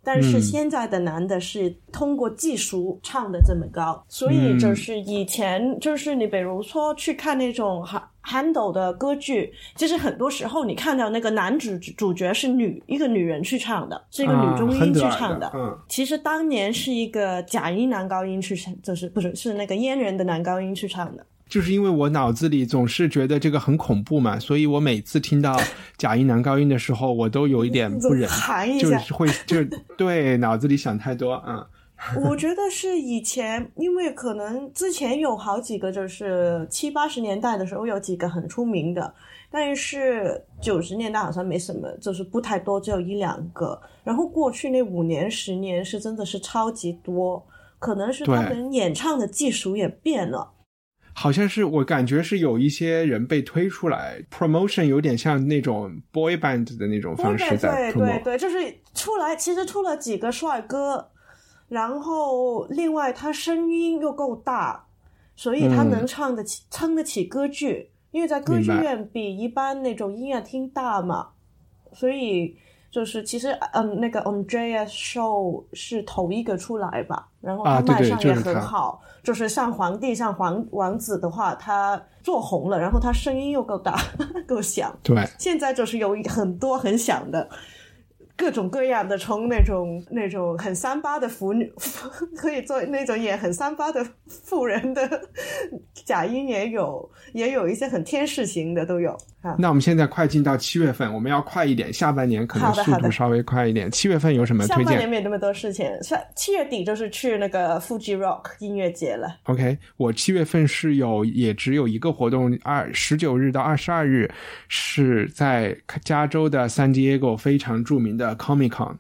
但是嗯。现在的男的是通过技术唱的这么高，所以就是以前就是你比如说去看那种韩 Handel 的歌剧，其实很多时候你看到那个男主主角是女一个女人去唱的，是一个女中音去唱的嗯。其实当年是一个假音男高音去唱，就是不是是那个阉人的男高音去唱的。就是因为我脑子里总是觉得这个很恐怖嘛，所以我每次听到假音男高音的时候，我都有一点不忍，含一下，就是会就对脑子里想太多啊。我觉得是以前，因为可能之前有好几个，就是七八十年代的时候有几个很出名的，但是九十年代好像没什么，就是不太多，只有一两个。然后过去那五年、十年是真的是超级多，可能是他们演唱的技术也变了。好像是我感觉是有一些人被推出来，promotion 有点像那种 boy band 的那种方式对在对对就是出来，其实出了几个帅哥，然后另外他声音又够大，所以他嗯。能唱得起、撑得起歌剧，因为在歌剧院比一般那种音乐厅大嘛，所以就是其实嗯，那个 Andrea Show 是头一个出来吧，然后他卖相也很好，就是像皇帝、像皇王子的话，他做红了，然后他声音又够大、够响。对，现在就是有很多很响的，各种各样的，从那种那种很三八的腐女，可以做那种演很三八的妇人的 假音也有，也有一些很天使型的都有啊。那我们现在快进到七月份，我们要快一点，下半年可能速度稍微快一点。七月份有什么推荐半年没有那么多事情，下七月底就是去那个 Fuji Rock 音乐节了。？OK，我七月份是有也只有一个活动，二十九日到二十二日是在加州的 San Diego 非常著名的 Comic Con。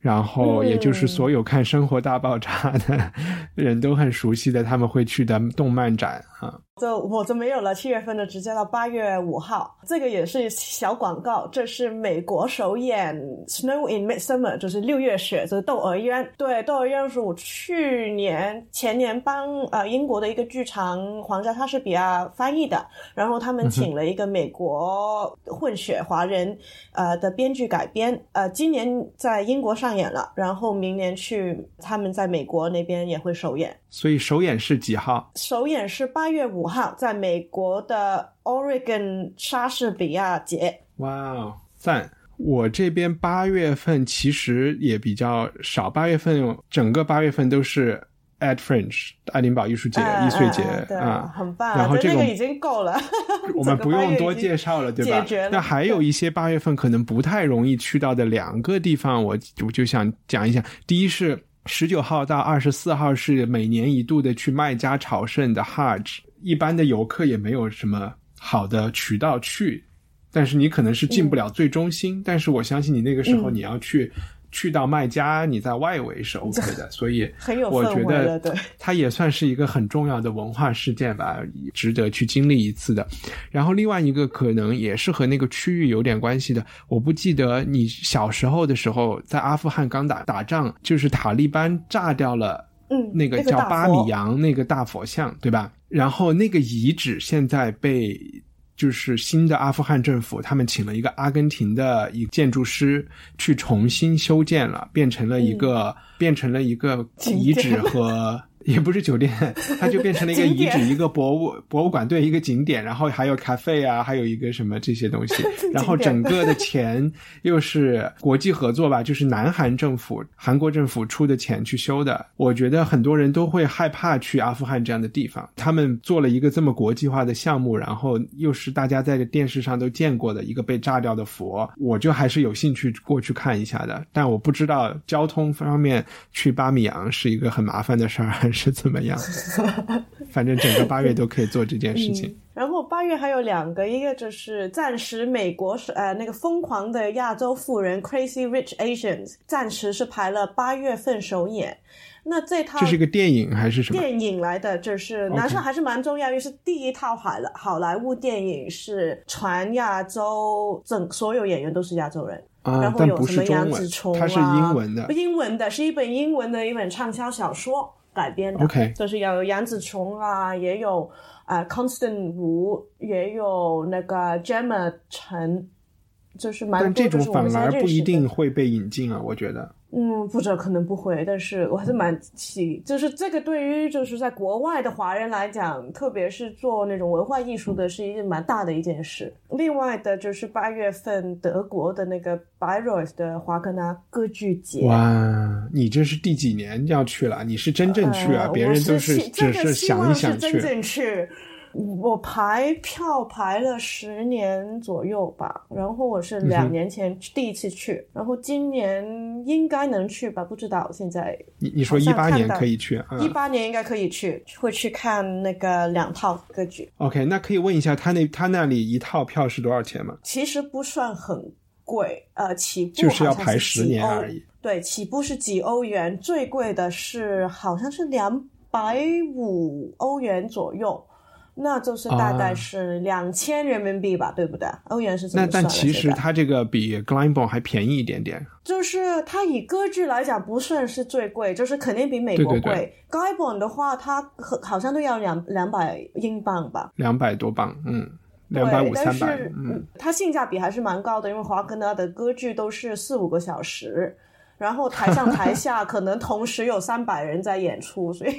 然后，也就是所有看《生活大爆炸》的人都很熟悉的，他们会去的动漫展啊。这我就没有了，七月份的直接到八月五号，这个也是小广告。这是美国首演《Snow in Midsummer》，就是六月雪，就是窦娥冤。对，窦娥冤是我去年前年帮呃英国的一个剧场皇家莎士比亚翻译的，然后他们请了一个美国混血华人呃的编剧改编，呃，今年在英国上演了，然后明年去他们在美国那边也会首演。所以首演是几号？首演是八月五号，在美国的 Oregon 莎士比亚节。哇哦，赞！我这边八月份其实也比较少，八月份整个八月份都是 at Fringe 爱丁堡艺术节、嗯易碎节啊。很棒。然后这个那个已经够了，我们不用多介绍。了，对吧？那还有一些八月份可能不太容易去到的两个地方，我我就想讲一下。第一是十九号到二十四号是每年一度的去麦加朝圣的 Hajj，一般的游客也没有什么好的渠道去，但是你可能是进不了最中心。但是我相信你那个时候嗯你要去。去到麦加，你在外围是 OK 的，所以 我觉得它也算是一个很重要的文化事件吧，值得去经历一次的。然后另外一个可能也是和那个区域有点关系的，我不记得你小时候的时候在阿富汗刚打打仗，就是塔利班炸掉了。嗯，那个叫巴米扬那个大佛像，对吧？然后那个遗址现在被就是新的阿富汗政府，他们请了一个阿根廷的一建筑师去重新修建了，变成了一个、变成了一个遗址 和。也不是酒店，它就变成了一个遗址，一个博物博物馆，对，一个景点，然后还有咖啡啊，还有一个什么这些东西，然后整个的钱又是国际合作吧，就是南韩政府、韩国政府出的钱去修的。我觉得很多人都会害怕去阿富汗这样的地方，他们做了一个这么国际化的项目，然后又是大家在电视上都见过的一个被炸掉的佛，我就还是有兴趣过去看一下的。但我不知道交通方面去巴米扬是一个很麻烦的事儿，还是怎么样。反正整个八月都可以做这件事情。嗯然后八月还有两个，一个就是暂时美国是呃那个疯狂的亚洲富人 Crazy Rich Asians，暂时是排了八月份首演。那这套这是一个电影还是什么？电影来的，就是男生还是蛮重要，因为是第一套好莱好莱坞电影，是全亚洲整所有演员都是亚洲人。啊然，后有什么是中文杨紫琼，它是英文的。英文的是一本英文的一本畅销小说改编的。OK 就是有杨紫琼啊，也有啊、呃 Constant 吴，也有那个 Gemma 陈，就是蛮但多这种反而不一定会被引进啊，我觉得。嗯，不知道可能不会，但是我还是蛮喜，就是这个对于就是在国外的华人来讲，特别是做那种文化艺术的，是一件蛮大的一件事。另外的就是八月份德国的那个 Bayreuth 的华格纳歌剧节，哇，你这是第几年要去了？你是真正去啊？呃别人都我是只个希望想一想是真。正去。我排票排了十年左右吧，然后我是嗯两年前第一次去，然后今年应该能去吧，不知道现在。你你说好一八年可以去，一嗯八年应该可以去，会去看那个两套歌剧，，OK，那可以问一下他那他那里一套票是多少钱吗？其实不算很贵，呃，起步就是要排十年而已。对，起步是几欧元，最贵的是好像是两百五欧元左右，那就是大啊概是两千人民币吧，对不对？欧元是怎那么算的？但其实它这个比 Glenbourne 还便宜一点点。就是它以歌剧来讲不算是最贵，就是肯定比美国贵。对 g a i b o n 的话，它好好像都要两两百英镑吧。两百多镑，嗯，对两百五但三百是，嗯，它性价比还是蛮高的，因为华格纳的歌剧都是四五个小时，然后台上台下可能同时有三百人在演出，所以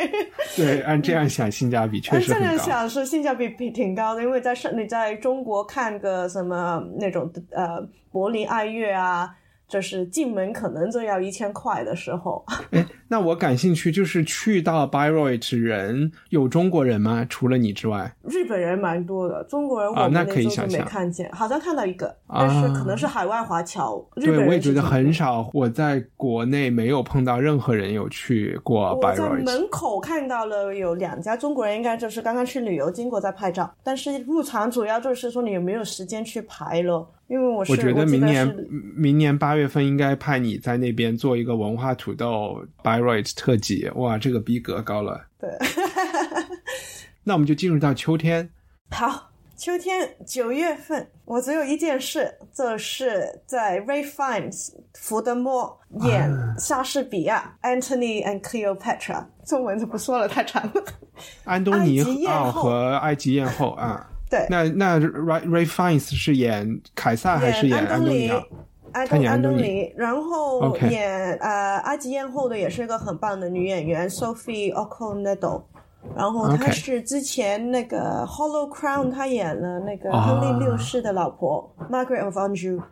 对，按这样想，性价比确按这样。想是性价比比挺高的，因为在上你在中国看个什么那种呃柏林爱乐啊，就是进门可能就要一千块的时候，哎，那我感兴趣，就是去到 Bayreuth 人有中国人吗？除了你之外，日本人蛮多的，中国人我们啊那可以周就没想象看见，好像看到一个，啊但是可能是海外华侨。日本对人我也觉得很少。我在国内没有碰到任何人有去过在 Bayreuth。门口看到了有两家中国人，应该就是刚刚去旅游经过在拍照，但是入场主要就是说你有没有时间去排了，因为我是我觉得明年是明年八月份应该派你在那边做一个文化土豆 Bayreuth 特辑，哇，这个逼格高了。对，那我们就进入到秋天。好。秋天九月份，我只有一件事，就是在 Ray Fiennes 福德莫演莎士比亚、Antony and Cleopatra，中文就不说了，太长了。安东尼奥和埃及艳后啊，对，那那 Ray Ray Fiennes 是演凯撒还是演安安东尼安东安他演安东尼，然后演呃埃及艳后的也是一个很棒的女演员 Sophie Okonedo，然后她是之前那个 Hollow Crown，她演了那个啊。亨利六世的老婆、Margaret of Anjou。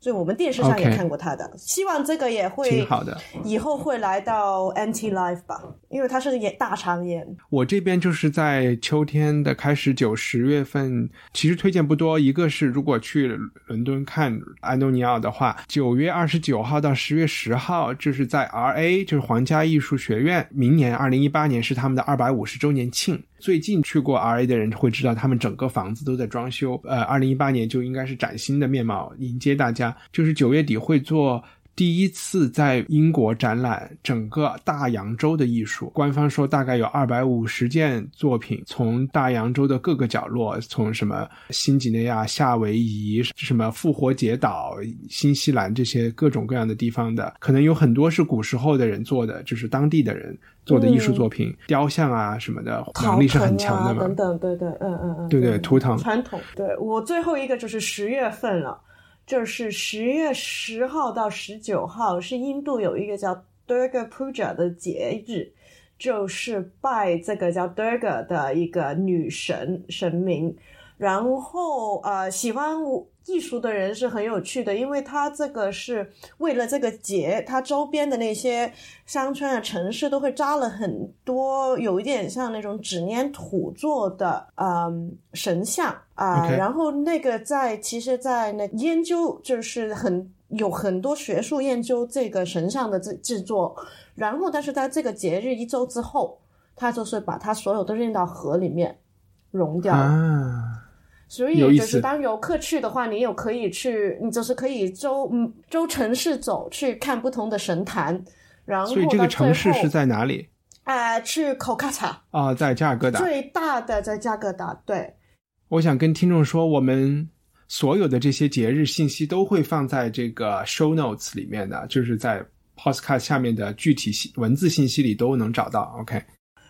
所以我们电视上也看过他的希望这个也会挺好的。以后会来到 Anti Life 吧，因为他是演大长演。我这边就是在秋天的开始九十月份，其实推荐不多。一个是如果去伦敦看安东尼奥的话，九月二十九号到十月十号，就是在 R A，就是皇家艺术学院。明年二零一八年是他们的二百五十周年庆。最近去过 R A 的人会知道，他们整个房子都在装修。呃，二零一八年就应该是崭新的面貌迎接大家。就是九月底会做第一次在英国展览整个大洋洲的艺术，官方说大概有二百五十件作品，从大洋洲的各个角落，从什么新几内亚、夏威夷、什么复活节岛、新西兰这些各种各样的地方的，可能有很多是古时候的人做的，就是当地的人做的艺术作品，雕像啊什么的，能力是很强的嘛。等等，对对，嗯嗯嗯，对对图腾传统。对我最后一个就是十月份了。就是十月十号到十九号是印度有一个叫 Durga Puja 的节日，就是拜这个叫 Durga 的一个女神神明。然后呃，喜欢艺术的人是很有趣的，因为他这个是为了这个节，他周边的那些乡村啊、城市都会扎了很多，有一点像那种纸粘土做的嗯神像啊。呃 Okay. 然后那个在其实，在那研究就是很有很多学术研究这个神像的制制作。然后，但是在这个节日一周之后，他就是把它所有都扔到河里面融掉了。啊，所以就是当游客去的话，你有可以去，你就是可以周嗯周城市走去看不同的神坛，然后所以这个城市是在哪里？呃去口卡塔啊、在加尔各答。最大的在加格达，对，我想跟听众说，我们所有的这些节日信息都会放在这个 show notes 里面的，就是在 podcast 下面的具体信文字信息里都能找到。OK，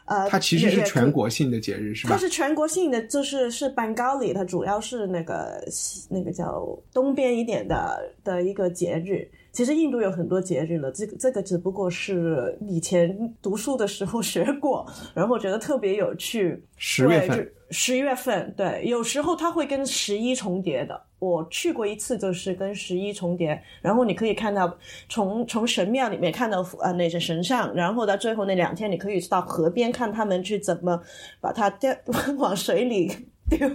呃，它其实是全国性的节日，是吧它？是全国性的，就是是班高里，它主要是那个那个叫东边一点的的一个节日。其实印度有很多节日了，这个这个只不过是以前读书的时候学过，然后觉得特别有趣。十月份，十一月份，对，有时候它会跟十一重叠的。我去过一次，就是跟十一重叠，然后你可以看到从从神庙里面看到呃那些神像，然后到最后那两天，你可以到河边看他们去怎么把它掉 往水里丢，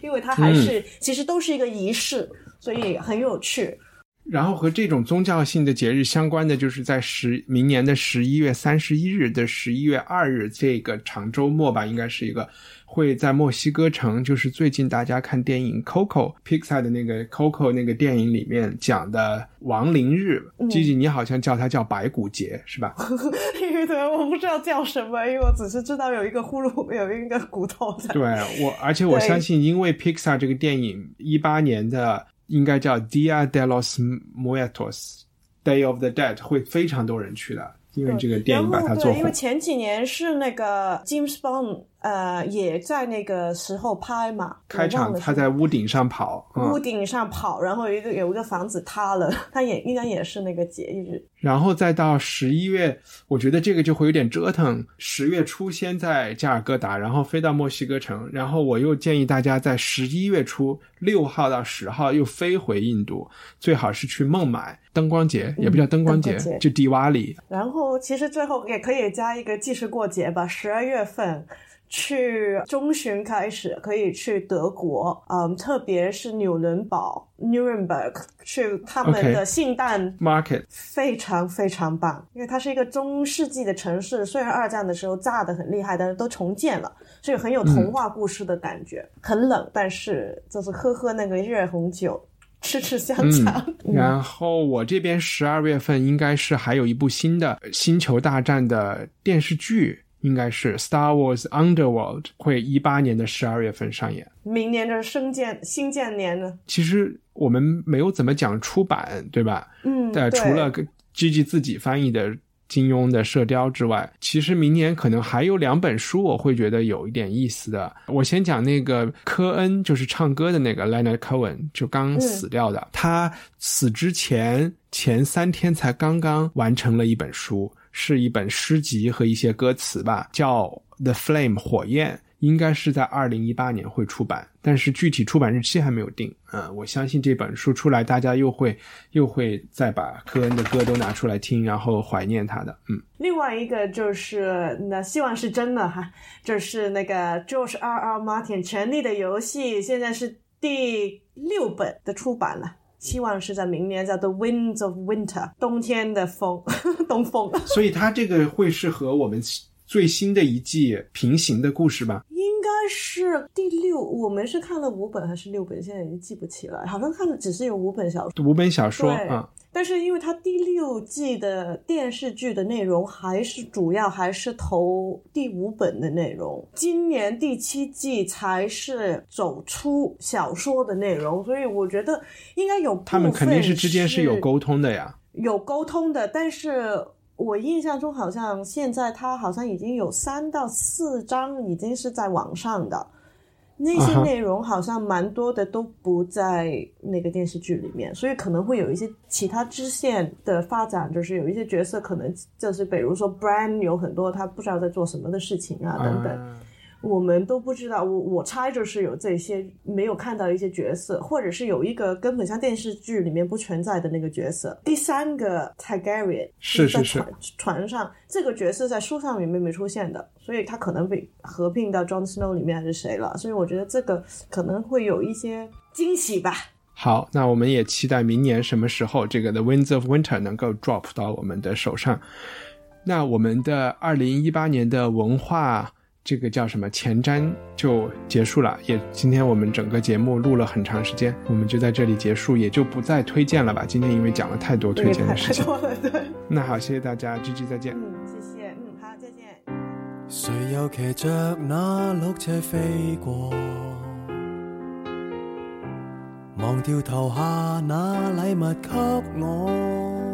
因为它还是、其实都是一个仪式，所以很有趣。然后和这种宗教性的节日相关的，就是在十明年的十一月三十一日的十一月二日这个长周末吧，应该是一个会在墨西哥城，就是最近大家看电影《Coco》Pixar 的那个《Coco》那个电影里面讲的亡灵日。吉吉，你好像叫它叫白骨节是吧？因为对，我不知道叫什么，因为我只是知道有一个呼噜，有一个骨头在。对我，而且我相信，因为 Pixar 这个电影一八年的应该叫 Dia de los Muertos，Day of the Dead，会非常多人去的，因为这个电影把它做对，因为。前几年是那个 James Bond，呃，也在那个时候拍嘛，开场他在屋顶上跑，嗯，屋顶上跑，然后有一个有一个房子塌了，他也应该也是那个节日。然后再到十一月，我觉得这个就会有点折腾。十月初先在加尔各答，然后飞到墨西哥城，然后我又建议大家在十一月初六号到十号又飞回印度，最好是去孟买灯光节，也不叫灯光节，就迪瓦里。然后其实最后也可以加一个既是过节吧，十二月份。去中旬开始可以去德国，嗯，特别是纽伦堡 （Nuremberg） 去他们的圣诞 Market 非常非常棒，因为它是一个中世纪的城市，虽然二战的时候炸的很厉害，但是都重建了，所以很有童话故事的感觉。很冷，但是就是喝喝那个热红酒，吃吃香肠。嗯 然后我这边十二月份应该是还有一部新的《星球大战》的电视剧，应该是《Star Wars Underworld》，会一八年的十二月份上演。明年的生建新建年呢？其实我们没有怎么讲出版，对吧？嗯，呃，对除了跟 Gigi 自己翻译的金庸的《射雕》之外，其实明年可能还有两本书，我会觉得有一点意思的。我先讲那个科恩，就是唱歌的那个 Leonard Cohen，就刚死掉的。他死之前前三天才刚刚完成了一本书，是一本诗集和一些歌词吧，叫《The Flame》火焰。应该是在二零一八年会出版，但是具体出版日期还没有定。嗯，我相信这本书出来，大家又会又会再把科恩的歌都拿出来听，然后怀念他的。嗯，另外一个就是，那希望是真的哈，就是那个 George R R Martin《权力的游戏》，现在是第六本的出版了。希望是在明年叫《The Winds of Winter》，冬天的风，东风。所以它这个会是和我们最新的一季平行的故事吧？应该是第六，我们是看了五本还是六本？现在已经记不起来，好像看的只是有五本小说。五本小说对啊、但是因为它第六季的电视剧的内容还是主要还是投第五本的内容，今年第七季才是走出小说的内容，所以我觉得应该有他们肯定是之间是有沟通的呀。有沟通的，但是我印象中好像现在它好像已经有三到四张已经是在网上的，那些内容好像蛮多的都不在那个电视剧里面，所以可能会有一些其他支线的发展，就是有一些角色可能就是比如说 Bran 有很多他不知道在做什么的事情啊等等。啊我们都不知道，我我猜就是有这些没有看到一些角色，或者是有一个根本像电视剧里面不存在的那个角色。第三个 Targaryen 是在是是船船上，这个角色在书上里面没出现的，所以他可能被合并到 Jon Snow 里面还是谁了，所以我觉得这个可能会有一些惊喜吧。好，那我们也期待明年什么时候这个《The Winds of Winter》能够 drop 到我们的手上。那我们的二零一八年的文化这个叫什么前瞻就结束了，也今天我们整个节目录了很长时间，我们就在这里结束，也就不再推荐了吧。今天因为讲了太多推荐的事情，太多了，对，那好，谢谢大家，G G 再见。嗯，谢谢，嗯，好，再见。谁又骑着那鹿车飛過？忘掉投下那禮物給我，